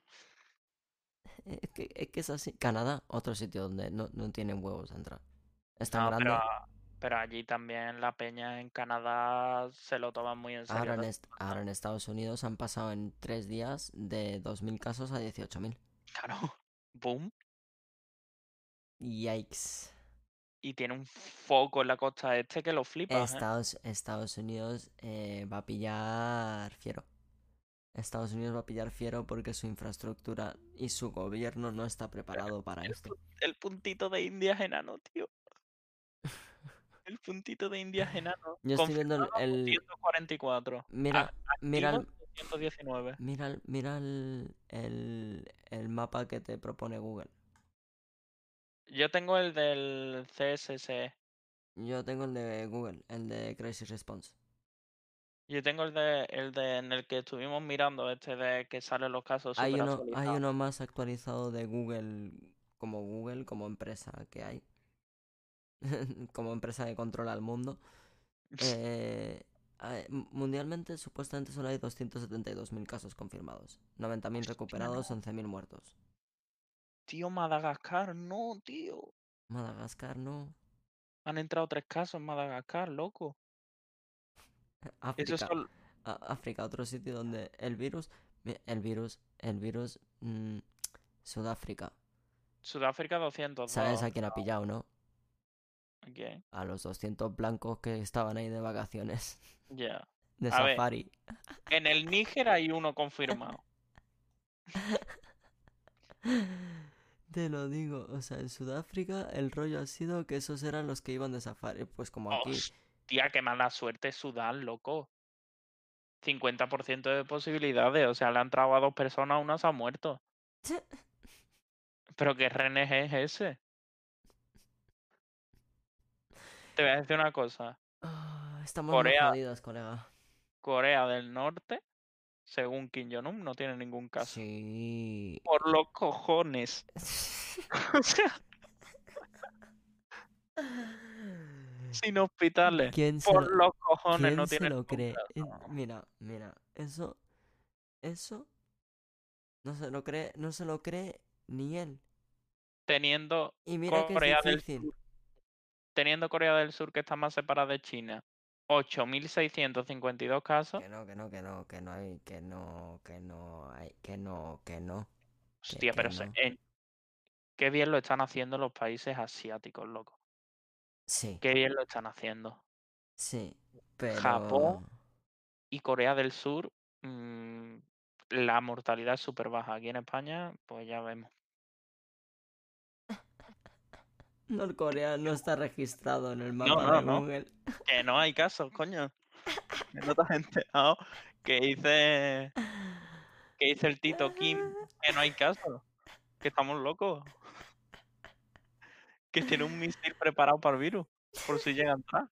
Speaker 2: Es que, es que es así. Canadá, otro sitio donde no, no tienen huevos a entrar. Es tan
Speaker 1: No,
Speaker 2: grande.
Speaker 1: pero, pero allí también la peña en Canadá se lo toman muy en serio.
Speaker 2: Ahora en, ahora Estados Unidos han pasado en tres días de 2.000 casos a 18.000.
Speaker 1: Claro. Boom.
Speaker 2: Yikes.
Speaker 1: Y tiene un foco en la costa este que lo flipas, ¿eh?
Speaker 2: Estados, Estados Unidos eh, va a pillar fiero. Estados Unidos va a pillar fiero porque su infraestructura y su gobierno no está preparado para
Speaker 1: El,
Speaker 2: esto.
Speaker 1: el puntito de India es enano, tío. El puntito de India es enano.
Speaker 2: Yo estoy viendo el-
Speaker 1: Confirmado,
Speaker 2: el-
Speaker 1: 144.
Speaker 2: Mira, mira, el,
Speaker 1: Activo, 219.
Speaker 2: mira, mira el, el, el mapa que te propone Google.
Speaker 1: Yo tengo el del CSSE.
Speaker 2: Yo tengo el de Google, el de Crisis Response.
Speaker 1: Yo tengo el de, el de en el que estuvimos mirando, este de que salen los casos
Speaker 2: Hay
Speaker 1: super
Speaker 2: uno, hay
Speaker 1: actualizados.
Speaker 2: uno más actualizado de Google como Google, como empresa que hay. como empresa que controla el mundo. Eh, mundialmente supuestamente solo hay 272.000 casos confirmados. 90.000 recuperados, 11.000 muertos.
Speaker 1: Tío, Madagascar, no, tío.
Speaker 2: Madagascar no.
Speaker 1: Han entrado tres casos en Madagascar, loco.
Speaker 2: África.
Speaker 1: Esos son,
Speaker 2: A- África, otro sitio donde el virus, el virus, el virus, mm, Sudáfrica.
Speaker 1: Sudáfrica 200.
Speaker 2: ¿Sabes a quién ha pillado, no?
Speaker 1: ¿Quién?
Speaker 2: A los 200 blancos que estaban ahí de vacaciones,
Speaker 1: Ya.
Speaker 2: de
Speaker 1: A ver.
Speaker 2: safari.
Speaker 1: En el Níger hay uno confirmado.
Speaker 2: Te lo digo, o sea, en Sudáfrica el rollo ha sido que esos eran los que iban de safari, pues como aquí.
Speaker 1: Hostia, qué mala suerte Sudán, loco. 50% de posibilidades. O sea, le han entrado a dos personas, una se ha muerto. Pero qué RNG es ese. Te voy a decir una cosa.
Speaker 2: Ah, estamos muy
Speaker 1: Corea.
Speaker 2: jodidos, colega.
Speaker 1: Corea del Norte, según Kim Jong-un, no tiene ningún caso.
Speaker 2: Sí.
Speaker 1: Por los cojones. O sea, sin hospitales.
Speaker 2: ¿Quién se
Speaker 1: Por
Speaker 2: lo,
Speaker 1: los cojones
Speaker 2: quién
Speaker 1: no
Speaker 2: se
Speaker 1: tiene
Speaker 2: lo cree? Eh, Mira, mira, eso, eso, no se lo cree, no se lo cree ni él.
Speaker 1: Teniendo
Speaker 2: Y mira que es
Speaker 1: Corea del. Sur, teniendo Corea del Sur que está más separada de China, 8.652 casos.
Speaker 2: Que no, que no, que no, que no hay, que no, que no hay, que no, que no.
Speaker 1: Hostia,
Speaker 2: que
Speaker 1: pero se-
Speaker 2: no.
Speaker 1: en- qué bien lo están haciendo los países asiáticos, loco.
Speaker 2: Sí,
Speaker 1: Qué bien lo están haciendo.
Speaker 2: sí, pero...
Speaker 1: Japón. Y Corea del Sur, mm, la mortalidad es súper baja. Aquí en España, pues ya vemos.
Speaker 2: Norcorea no está registrado en el mapa
Speaker 1: No, no,
Speaker 2: de
Speaker 1: no.
Speaker 2: Google.
Speaker 1: Que no hay casos, coño. Que no te has enterado que dice que dice el Tito Kim que no hay casos. Que estamos locos. Que tiene un misil preparado para el virus. Por si llega a entrar.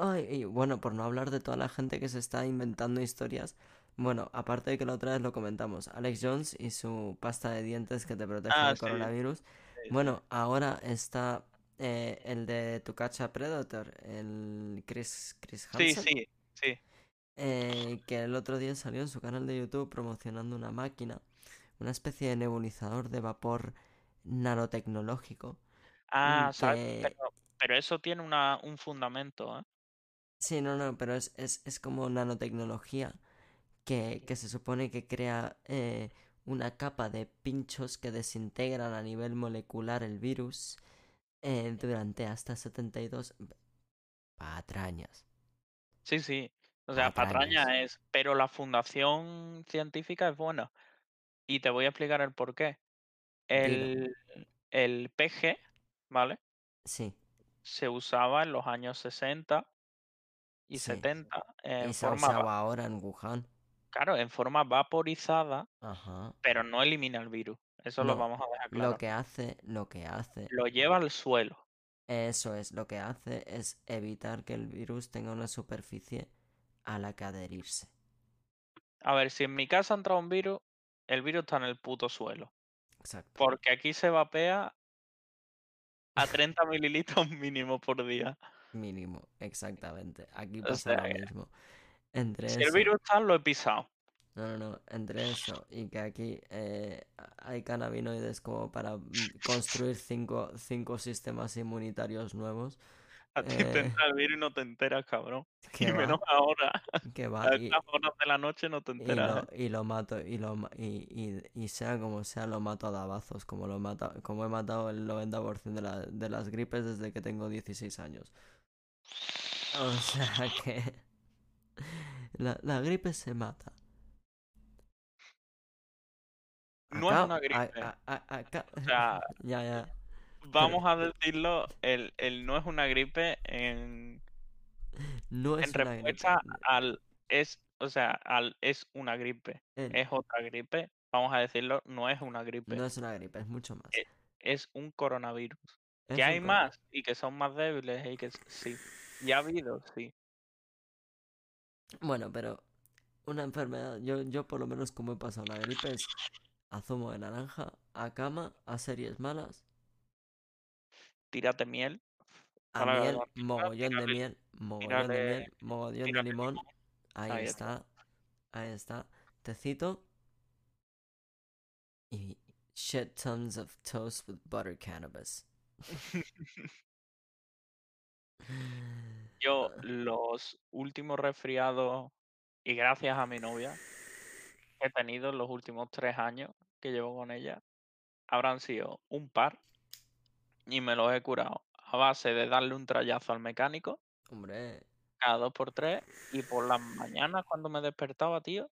Speaker 2: Ay, y bueno, por no hablar de toda la gente que se está inventando historias. Bueno, aparte de que la otra vez lo comentamos, Alex Jones y su pasta de dientes que te protege
Speaker 1: Ah,
Speaker 2: del
Speaker 1: sí.
Speaker 2: coronavirus.
Speaker 1: Sí, sí.
Speaker 2: Bueno, ahora está eh, el de Tu Cacha Predator, el Chris, Chris
Speaker 1: Sí,
Speaker 2: Hansen,
Speaker 1: sí, sí.
Speaker 2: eh, que el otro día salió en su canal de YouTube promocionando una máquina, una especie de nebulizador de vapor nanotecnológico.
Speaker 1: Ah, Pero, pero eso tiene una, un fundamento, ¿eh?
Speaker 2: Sí, no, no, pero es, es, es como nanotecnología que, que se supone que crea eh, una capa de pinchos que desintegran a nivel molecular el virus eh, durante hasta 72 patrañas.
Speaker 1: Sí, sí. O sea,
Speaker 2: Patrañas.
Speaker 1: patraña es, pero la fundación científica es buena. Y te voy a explicar el por qué. El, el PG, ¿vale?
Speaker 2: Sí,
Speaker 1: Se usaba en los años 60 y
Speaker 2: Sí.
Speaker 1: 70 en
Speaker 2: y se
Speaker 1: forma,
Speaker 2: usado ahora en Wuhan.
Speaker 1: claro, en forma vaporizada,
Speaker 2: Ajá.
Speaker 1: pero no elimina el virus. Eso lo vamos a dejar claro.
Speaker 2: Lo que hace, lo que hace,
Speaker 1: Lo lleva al suelo.
Speaker 2: eso es, lo que hace es evitar que el virus tenga una superficie a la que adherirse.
Speaker 1: A ver, si en mi casa ha entrado un virus, el virus está en el puto suelo.
Speaker 2: Exacto.
Speaker 1: Porque aquí se vapea a 30 mililitros mínimo por día.
Speaker 2: Mínimo, exactamente. Aquí
Speaker 1: O
Speaker 2: pasa lo mismo. Entre
Speaker 1: Si el virus está, lo he pisado.
Speaker 2: no, no, no, entre eso y que aquí eh, hay cannabinoides como para mm, construir cinco, cinco sistemas inmunitarios nuevos.
Speaker 1: A ti te
Speaker 2: Eh,
Speaker 1: entra el virus y no te enteras, cabrón.
Speaker 2: que
Speaker 1: Y menos
Speaker 2: va,
Speaker 1: ahora.
Speaker 2: que va.
Speaker 1: A estas horas de la noche no te
Speaker 2: y
Speaker 1: enteras,
Speaker 2: lo, y lo mato, y lo y, y, y sea como sea, lo mato a dabazos, como lo mata, como he matado el 90% de, la, de las gripes desde que tengo 16 años. O sea que la, la gripe se mata.
Speaker 1: No es una
Speaker 2: a-
Speaker 1: gripe.
Speaker 2: a- a- acá-
Speaker 1: O sea,
Speaker 2: ya, ya.
Speaker 1: Vamos a decirlo, el, el no es una gripe en,
Speaker 2: No es
Speaker 1: en
Speaker 2: una gripe.
Speaker 1: respuesta al es, o sea, al es una gripe. Es otra gripe. Vamos a decirlo, no es una gripe.
Speaker 2: no es una gripe, es mucho más.
Speaker 1: Eh, Es un coronavirus.
Speaker 2: Es
Speaker 1: Que
Speaker 2: un
Speaker 1: hay más y que son más débiles y que sí. Y ha habido, sí.
Speaker 2: Bueno, pero una enfermedad, yo, yo por lo menos como he pasado la gripe es a zumo de naranja, a cama, a series malas,
Speaker 1: Tírate miel.
Speaker 2: a
Speaker 1: Para
Speaker 2: miel, mogollón de miel, mogollón de miel, mogollón de limón. Ahí,
Speaker 1: Ahí
Speaker 2: está. Ahí está. Tecito. Y shit tons of toast with butter cannabis.
Speaker 1: Yo, los últimos resfriados, y gracias a mi novia, que he tenido en los últimos tres años que llevo con ella, habrán sido un par y me los he curado a base de darle un trayazo al mecánico
Speaker 2: Hombre,
Speaker 1: cada dos por tres y por las mañanas cuando me despertaba, tío,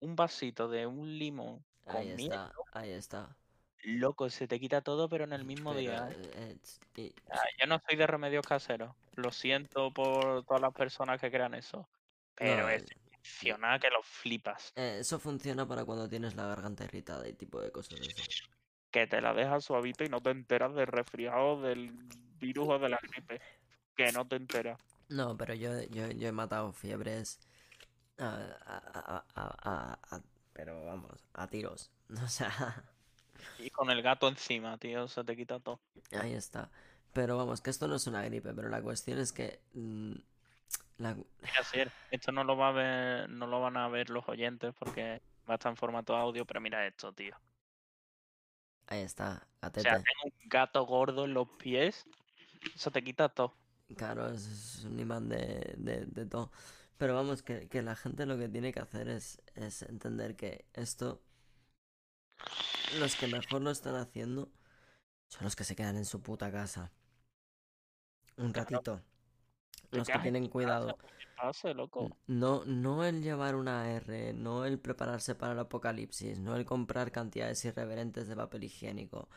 Speaker 1: un vasito de un limón con
Speaker 2: ahí
Speaker 1: miel,
Speaker 2: está, ahí está.
Speaker 1: loco, se te quita todo pero en el mismo
Speaker 2: Pero,
Speaker 1: día. ¿eh? Ah, Yo no soy de remedios caseros, lo siento por todas las personas que crean eso, pero
Speaker 2: no,
Speaker 1: es
Speaker 2: eh,
Speaker 1: funciona que lo flipas.
Speaker 2: eh, eso funciona para cuando tienes la garganta irritada y tipo de cosas eso.
Speaker 1: Que te la dejas suavita y no te enteras del resfriado, del virus o de la gripe. Que no te enteras.
Speaker 2: No, pero yo, yo, yo he matado fiebres a, a- a- a- a- a- pero vamos, a tiros. O sea,
Speaker 1: Y con el gato encima, tío, se te quita todo.
Speaker 2: ahí está. Pero vamos, que esto no es una gripe, pero la cuestión es que mm, la,
Speaker 1: Sier, esto no lo va a ver, no lo van a ver los oyentes porque va a estar en formato audio, pero mira esto, tío.
Speaker 2: Ahí está,
Speaker 1: O sea, tengo un gato gordo en los pies, eso te quita todo.
Speaker 2: Claro, es, un imán de, de, de todo. Pero vamos, que, que la gente lo que tiene que hacer es, es entender que esto, los que mejor lo están haciendo, son los que se quedan en su puta casa. Un ratito. Los que tienen cuidado.
Speaker 1: Pues, ¿qué pase, loco?
Speaker 2: No, no el llevar una R, no el prepararse para el apocalipsis, no el comprar cantidades irreverentes de papel higiénico,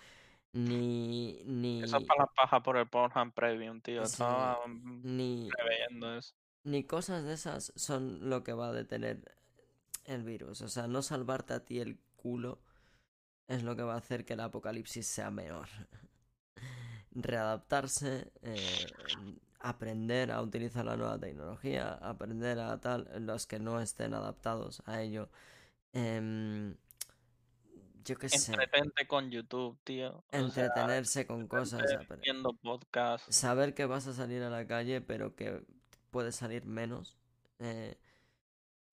Speaker 2: ni, ni,
Speaker 1: Eso es para las pajas por el Pornhub Premium, tío.
Speaker 2: Sí,
Speaker 1: Estaba mm,
Speaker 2: ni,
Speaker 1: preveyendo eso.
Speaker 2: ni cosas de esas son lo que va a detener el virus. O sea, no salvarte a ti el culo es lo que va a hacer que el apocalipsis sea menor. Readaptarse, eh, aprender a utilizar la nueva tecnología, aprender a tal, los que no estén adaptados a ello. Em, yo qué sé,
Speaker 1: Entretente con YouTube, tío. O sea,
Speaker 2: entretenerse con cosas.
Speaker 1: viendo podcasts.
Speaker 2: saber que vas a salir a la calle, pero que puedes salir menos. eh,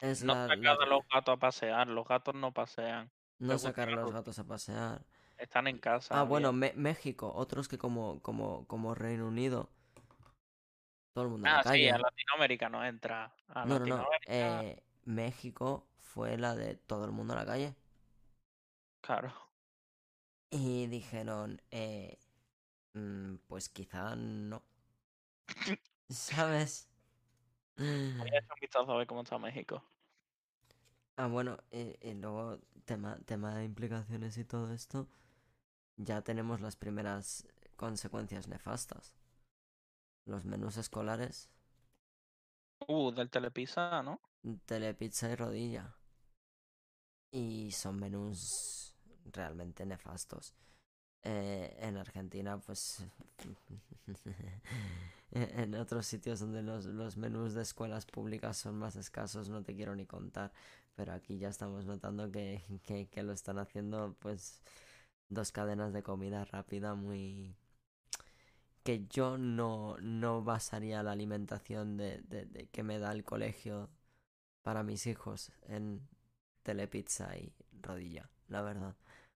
Speaker 2: es
Speaker 1: No
Speaker 2: la,
Speaker 1: sacar
Speaker 2: la-
Speaker 1: a los gatos a pasear. Los gatos no pasean.
Speaker 2: no sacar a los gatos a pasear.
Speaker 1: Están en casa.
Speaker 2: Ah, bueno,
Speaker 1: bien.
Speaker 2: México, otros que como, como, como Reino Unido. Todo el mundo a la
Speaker 1: Ah, sí,
Speaker 2: calle.
Speaker 1: a Latinoamérica no entra. A
Speaker 2: No, no, no.
Speaker 1: Latinoamérica,
Speaker 2: eh, México fue la de todo el mundo a la calle.
Speaker 1: claro.
Speaker 2: Y dijeron, eh, mm, pues quizá no. ¿Sabes?
Speaker 1: Voy a un vistazo a ver cómo está México.
Speaker 2: Ah, bueno, y, y luego tema, tema de implicaciones y todo esto, ya tenemos las primeras consecuencias nefastas. Los menús escolares,
Speaker 1: Uh, del Telepizza, ¿no?
Speaker 2: telepizza y rodilla. Y son menús realmente nefastos. Eh, en Argentina, pues... en en otros sitios donde los, los menús de escuelas públicas son más escasos, no te quiero ni contar. Pero aquí ya estamos notando que, que, que lo están haciendo, pues, dos cadenas de comida rápida muy... Que yo no, no basaría la alimentación de, de, de que me da el colegio para mis hijos en telepizza y rodilla, la verdad.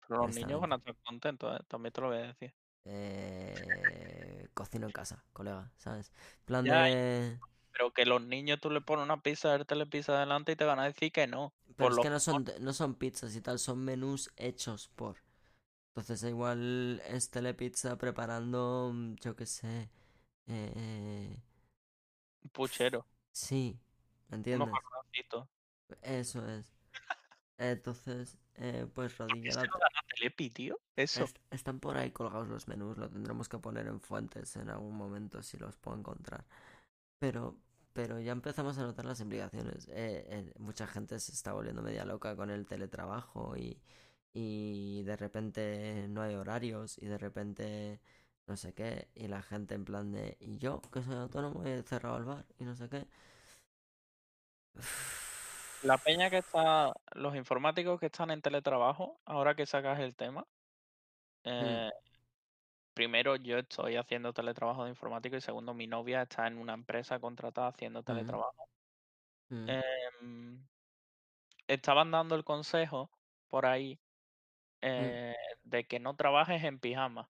Speaker 1: Pero los niños van a estar contentos, ¿eh? También te lo voy a decir.
Speaker 2: Eh, cocino en casa, colega, ¿sabes? plan
Speaker 1: Ya,
Speaker 2: de...
Speaker 1: Pero que los niños tú le pones una pizza del telepizza delante y te van a decir que no.
Speaker 2: Pero es que no son, no son pizzas y tal, son menús hechos por. Entonces igual es telepizza preparando, mm, yo qué sé. Eh...
Speaker 1: Puchero.
Speaker 2: Sí, ¿me entiendes? Eso es. Entonces, eh, pues rodilla.
Speaker 1: La... Telepi, tío? Eso.
Speaker 2: están por ahí colgados los menús, lo tendremos que poner en fuentes en algún momento si los puedo encontrar. Pero, pero ya empezamos a notar las implicaciones. Eh, eh, mucha gente se está volviendo media loca con el teletrabajo y, y de repente no hay horarios y de repente no sé qué y la gente en plan de y yo que soy autónomo he cerrado el bar y no sé qué.
Speaker 1: La peña que está, los informáticos que están en teletrabajo, ahora que sacas el tema, hmm. eh, primero yo estoy haciendo teletrabajo de informático y segundo mi novia está en una empresa contratada haciendo teletrabajo. Mm. Em, estaban dando el consejo por ahí mm. eh, de que no trabajes en pijama.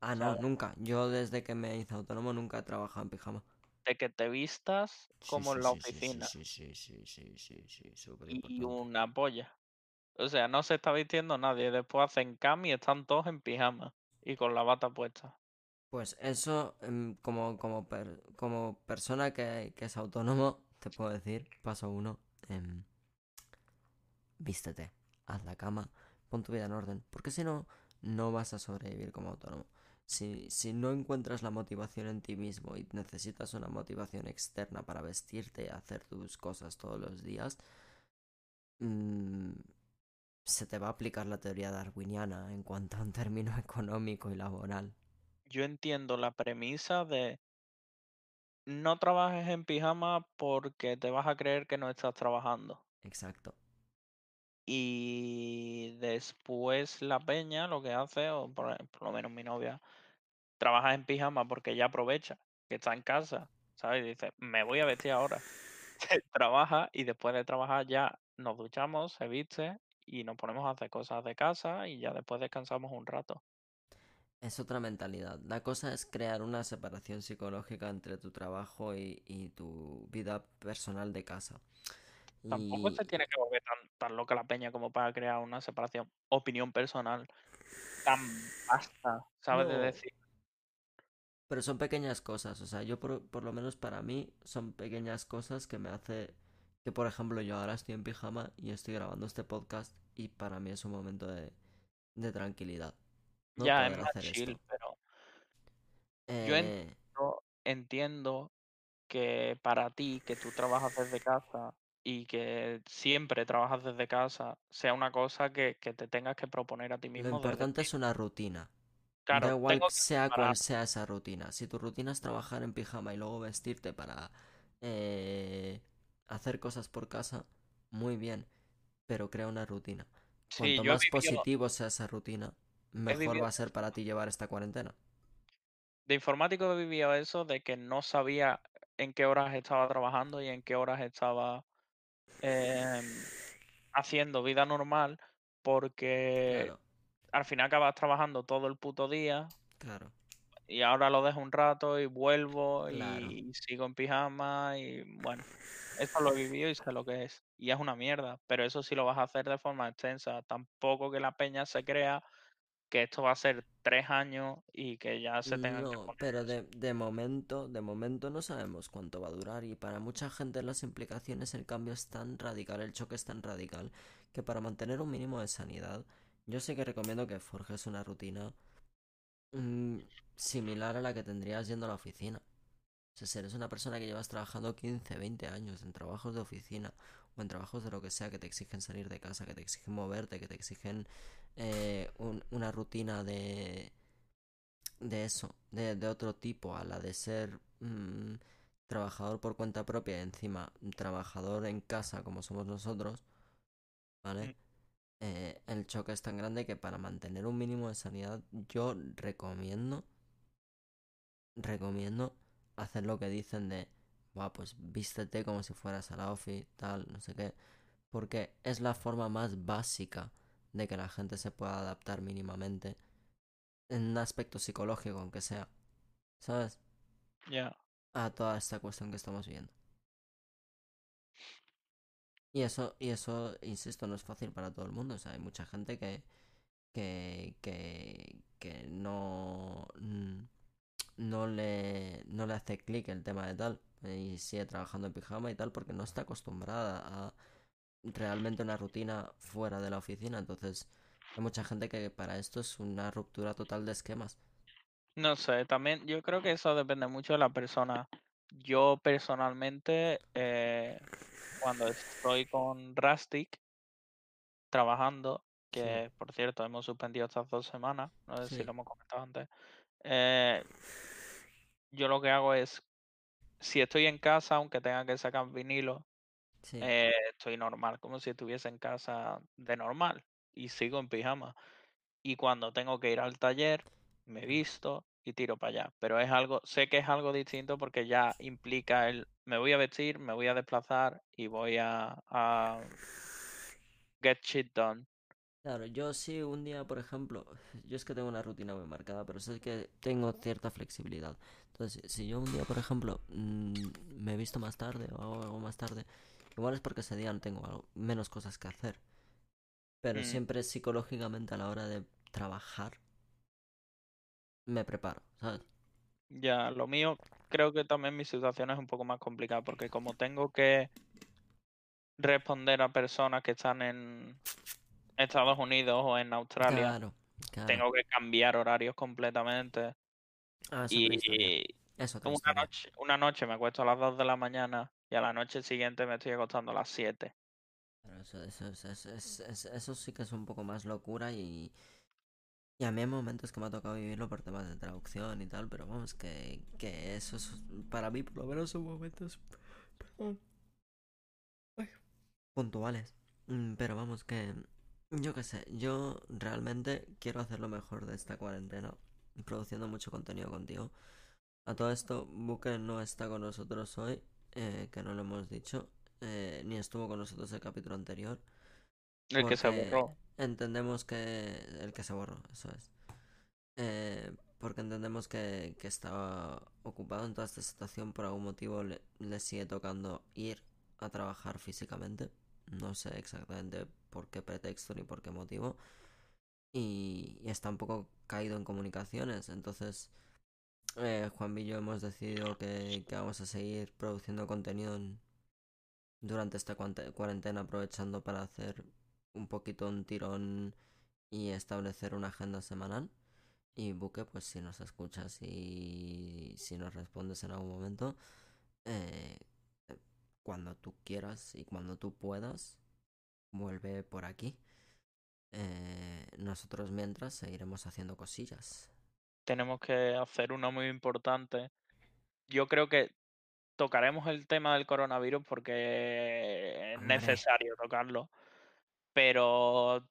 Speaker 2: Ah, no, nunca. Yo desde que me hice autónomo nunca he trabajado en pijama.
Speaker 1: De que te vistas como en la oficina.
Speaker 2: Sí, sí, sí, sí, sí, sí,
Speaker 1: Y una polla. O sea, no se está vistiendo nadie. Después hacen cam y están todos en pijama y con la bata puesta.
Speaker 2: Pues eso, em, como, como, como persona que, es autónomo, te puedo decir, paso uno, em, vístete, haz la cama, pon tu vida en orden, porque si no, no vas a sobrevivir como autónomo. Si, si no encuentras la motivación en ti mismo y necesitas una motivación externa para vestirte y hacer tus cosas todos los días, mmm, se te va a aplicar la teoría darwiniana en cuanto a un término económico y laboral.
Speaker 1: Yo entiendo la premisa de no trabajes en pijama porque te vas a creer que no estás trabajando.
Speaker 2: Exacto.
Speaker 1: Y después la peña lo que hace, o por, lo menos mi novia, trabaja en pijama porque ella aprovecha que está en casa, ¿sabes? Y dice, me voy a vestir ahora. trabaja y después de trabajar ya nos duchamos, se viste y nos ponemos a hacer cosas de casa y ya después descansamos un rato.
Speaker 2: Es otra mentalidad. La cosa es crear una separación psicológica entre tu trabajo y, tu vida personal de casa.
Speaker 1: Tampoco se tiene que volver tan, loca la peña como para crear una separación, opinión personal tan vasta, ¿sabes? De decir.
Speaker 2: Pero son pequeñas cosas, o sea, yo por, por lo menos para mí son pequeñas cosas que me hace que por ejemplo yo ahora estoy en pijama y estoy grabando este podcast y para mí es un momento de, de tranquilidad.
Speaker 1: ya, es más chill, pero yo eh, entiendo, que para ti, que tú trabajas desde casa y que siempre trabajas desde casa, sea una cosa que, que te tengas que proponer a ti mismo.
Speaker 2: Lo importante es una rutina. Claro, da igual sea cual sea esa rutina. Si tu rutina es trabajar en pijama y luego vestirte para eh, hacer cosas por casa, muy bien, pero crea una rutina. Cuanto más positivo sea esa rutina, mejor va a ser para ti llevar esta cuarentena.
Speaker 1: De informático he vivido eso de que no sabía en qué horas estaba trabajando y en qué horas estaba em, haciendo vida normal porque al final acabas trabajando todo el puto día.
Speaker 2: Claro.
Speaker 1: Y ahora lo dejo un rato y vuelvo y sigo en pijama y bueno. Eso lo he vivido y sé lo que es. Y es una mierda. Pero eso sí lo vas a hacer de forma extensa. Tampoco que la peña se crea que esto va a ser tres años y que ya se tenga que
Speaker 2: poner pero de, de, momento, de momento no sabemos cuánto va a durar y para mucha gente las implicaciones el cambio es tan radical, el choque es tan radical que para mantener un mínimo de sanidad yo sé que recomiendo que forjes una rutina mm, similar a la que tendrías yendo a la oficina. O sea, si eres una persona que llevas trabajando 15, 20 años en trabajos de oficina en trabajos de lo que sea que te exigen salir de casa, que te exigen moverte, que te exigen eh, una rutina de, de eso, de, de, otro tipo, a la de ser mm, trabajador por cuenta propia y encima trabajador en casa como somos nosotros, ¿vale? Mm. Eh, el choque es tan grande que para mantener un mínimo de sanidad yo recomiendo recomiendo hacer lo que dicen de, va, pues vístete como si fueras a la office, tal, no sé qué, porque es la forma más básica de que la gente se pueda adaptar mínimamente en un aspecto psicológico, aunque sea. ¿sabes?
Speaker 1: Ya.
Speaker 2: A toda esta cuestión que estamos viendo. Y eso, y eso, insisto, no es fácil para todo el mundo. O sea, hay mucha gente que, que, que, que no, no, le, no le hace clic el tema de tal. Y sigue trabajando en pijama y tal porque no está acostumbrada a realmente una rutina fuera de la oficina. Entonces, hay mucha gente que para esto es una ruptura total de esquemas.
Speaker 1: No sé, también yo creo que eso depende mucho de la persona. Yo personalmente, eh, cuando estoy con Rustic trabajando,
Speaker 2: Sí,
Speaker 1: que por cierto hemos suspendido estas dos semanas, no sé si lo hemos comentado antes, eh, yo lo que hago es, si estoy en casa, aunque tenga que sacar vinilo,
Speaker 2: sí.
Speaker 1: eh, estoy normal, como si estuviese en casa de normal y sigo en pijama. Y cuando tengo que ir al taller, me visto y tiro para allá. Pero es algo, sé que es algo distinto porque ya implica el, me voy a vestir, me voy a desplazar y voy a, a get shit done.
Speaker 2: Claro, yo sí un día, por ejemplo, yo es que tengo una rutina muy marcada, pero sé que tengo cierta flexibilidad. Entonces, si yo un día, por ejemplo, mm, me he visto más tarde o hago algo más tarde, igual es porque ese día no tengo algo- menos cosas que hacer. Pero
Speaker 1: Mm,
Speaker 2: siempre psicológicamente a la hora de trabajar, me preparo, ¿sabes?
Speaker 1: ya, lo mío, creo que también mi situación es un poco más complicada porque como tengo que responder a personas que están en Estados Unidos o en Australia,
Speaker 2: Claro, claro.
Speaker 1: tengo que cambiar horarios completamente.
Speaker 2: Ah.
Speaker 1: Y
Speaker 2: Es otra
Speaker 1: una noche, una noche me acuesto a las 2 de la mañana y a la noche siguiente me estoy acostando a las 7.
Speaker 2: Pero eso, eso, es- es- es- es- eso sí que es un poco más locura y, y a mí hay momentos que me ha tocado vivirlo por temas de traducción y tal, pero vamos, que, que eso es, para mí por lo menos son momentos puntuales. Mm, Pero vamos, que yo qué sé, yo realmente quiero hacer lo mejor de esta cuarentena, produciendo mucho contenido contigo. A todo esto, Buque no está con nosotros hoy, eh, que no lo hemos dicho, eh, ni estuvo con nosotros el capítulo anterior,
Speaker 1: El que se borró.
Speaker 2: entendemos que el que se borró, eso es. Eh, porque entendemos que, que estaba ocupado en toda esta situación, por algún motivo le, le sigue tocando ir a trabajar físicamente. No sé exactamente por qué pretexto ni por qué motivo. Y, está un poco caído en comunicaciones. Entonces, eh, Juan y yo hemos decidido que, que vamos a seguir produciendo contenido en- durante esta cuarentena, aprovechando para hacer un poquito un tirón y establecer una agenda semanal. Y Buque, pues si nos escuchas y si nos respondes en algún momento, eh, cuando tú quieras y cuando tú puedas, vuelve por aquí. Eh, nosotros mientras seguiremos haciendo cosillas.
Speaker 1: Tenemos que hacer uno muy importante. Yo creo que tocaremos el tema del coronavirus porque es
Speaker 2: Hombre,
Speaker 1: necesario tocarlo, pero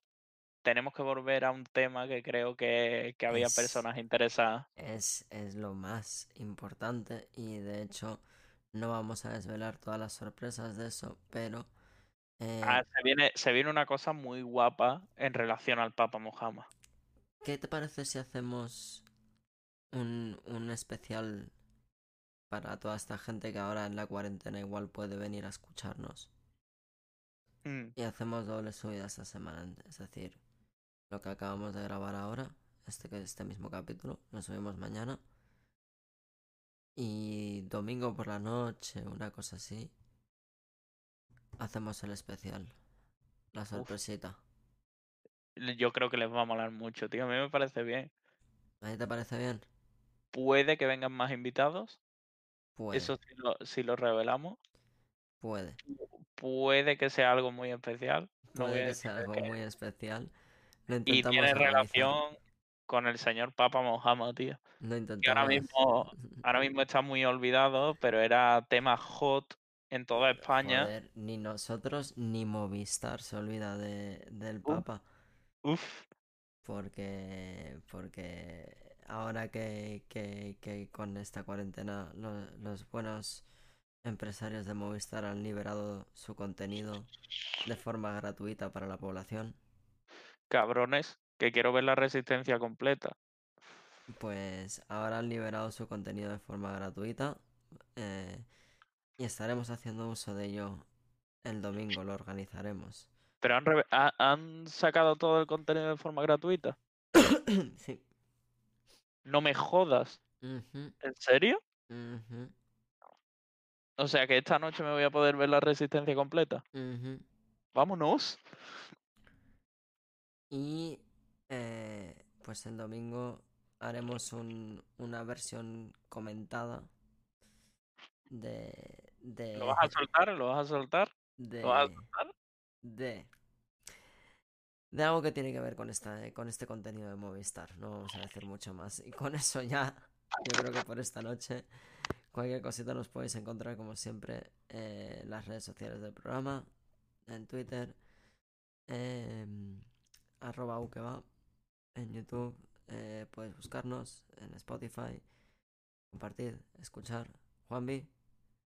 Speaker 1: tenemos que volver a un tema que creo que, que había
Speaker 2: es,
Speaker 1: personas interesadas.
Speaker 2: es, es lo más importante y de hecho no vamos a desvelar todas las sorpresas de eso, pero eh,
Speaker 1: Ah, se viene, se viene una cosa muy guapa en relación al Papa Muhammad.
Speaker 2: ¿qué te parece si hacemos un, un especial para toda esta gente que ahora en la cuarentena igual puede venir a escucharnos?
Speaker 1: Mm,
Speaker 2: Y hacemos doble subida esta semana, es decir, lo que acabamos de grabar ahora, este este mismo capítulo, lo subimos mañana. Y domingo por la noche, una cosa así, hacemos el especial, la sorpresita.
Speaker 1: Yo creo que les va a molar mucho, tío. A mí me parece bien.
Speaker 2: ¿A ti te parece bien?
Speaker 1: Puede que vengan más invitados.
Speaker 2: Puede,
Speaker 1: Eso sí lo, sí lo revelamos.
Speaker 2: puede.
Speaker 1: Puede que sea algo muy especial. No
Speaker 2: Puede que sea algo muy especial. Lo
Speaker 1: Y tiene
Speaker 2: organizar.
Speaker 1: relación con el señor Papa Muhammad, tío. Que ahora mismo, ahora mismo está muy olvidado, pero era tema hot en toda España.
Speaker 2: Joder, ni nosotros ni Movistar se olvida de, del
Speaker 1: Uf.
Speaker 2: Papa.
Speaker 1: Uf,
Speaker 2: Porque, porque ahora que, que, que con esta cuarentena lo- los buenos empresarios de Movistar han liberado su contenido de forma gratuita para la población.
Speaker 1: cabrones, que quiero ver la resistencia completa.
Speaker 2: Pues ahora han liberado su contenido de forma gratuita eh, y estaremos haciendo uso de ello el domingo, lo organizaremos.
Speaker 1: Pero han, reve- ha- han sacado todo el contenido de forma gratuita.
Speaker 2: sí.
Speaker 1: No me jodas. ¿En serio? O sea que esta noche me voy a poder ver la resistencia completa. Vámonos.
Speaker 2: Y eh, pues el domingo haremos un- una versión comentada de de
Speaker 1: ¿Lo vas a soltar? ¿Lo vas a soltar? ¿Lo vas a soltar?
Speaker 2: de de algo que tiene que ver con esta con este contenido de Movistar. No vamos a decir mucho más. Y con eso ya, yo creo que por esta noche cualquier cosita nos podéis encontrar como siempre en las redes sociales del programa, en Twitter, arroba ukeba, en YouTube, eh, podéis buscarnos en Spotify, compartir, escuchar. Juanvi,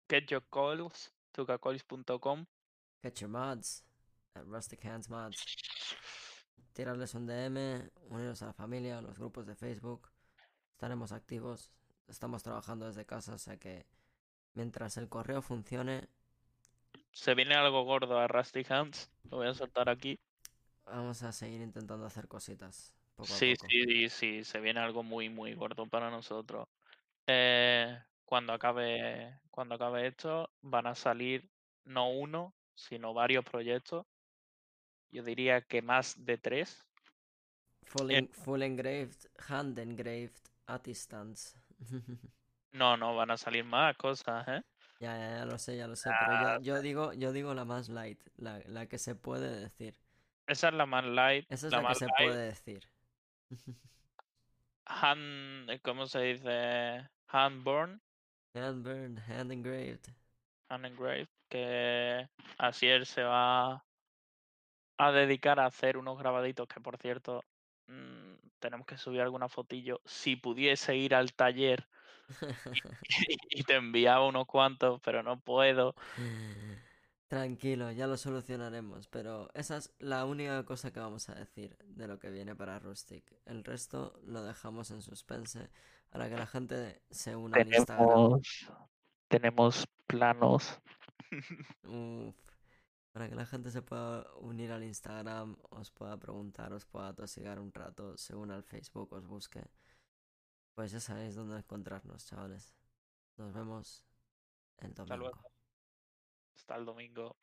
Speaker 1: Get your coils, tucacoils.com.
Speaker 2: get your mods, at Rustic Hands Mods. Tirarles un DM, uniros a la familia, a los grupos de Facebook. Estaremos activos. Estamos trabajando desde casa, o sea que mientras el correo funcione,
Speaker 1: Se viene algo gordo a Rusty Hands. Lo voy a soltar aquí.
Speaker 2: vamos a seguir intentando hacer cositas poco
Speaker 1: Sí, sí, sí, se viene algo muy, muy gordo para nosotros. Eh, cuando acabe, cuando acabe esto, van a salir no uno, sino varios proyectos. Yo diría que más de tres.
Speaker 2: Full,
Speaker 1: Eh.
Speaker 2: en- full engraved, hand engraved, artisans.
Speaker 1: No, no, van a salir más cosas, ¿eh?
Speaker 2: ya, ya, ya lo sé, ya lo sé, pero
Speaker 1: Ah,
Speaker 2: yo, yo digo, yo digo la más light, la, la que se puede decir.
Speaker 1: Esa es la más light.
Speaker 2: Esa es
Speaker 1: la
Speaker 2: la que
Speaker 1: más
Speaker 2: se
Speaker 1: light.
Speaker 2: puede decir.
Speaker 1: Hand, ¿cómo se dice? Handborn,
Speaker 2: hand burned, hand engraved.
Speaker 1: hand engraved, que Asier se va a dedicar a hacer unos grabaditos que, por cierto, mm, tenemos que subir alguna fotillo. Si pudiese ir al taller y te enviaba unos cuantos, pero no puedo.
Speaker 2: Tranquilo, ya lo solucionaremos, pero esa es la única cosa que vamos a decir de lo que viene para Rustic. El resto lo dejamos en suspense para que la gente se una al Instagram.
Speaker 1: Tenemos, tenemos planos.
Speaker 2: Uf, para que la gente se pueda unir al Instagram, os pueda preguntar, os pueda tosigar un rato, se una al Facebook, os busque. Pues ya sabéis dónde encontrarnos, chavales. Nos vemos el
Speaker 1: Hasta
Speaker 2: domingo.
Speaker 1: luego. Hasta el domingo.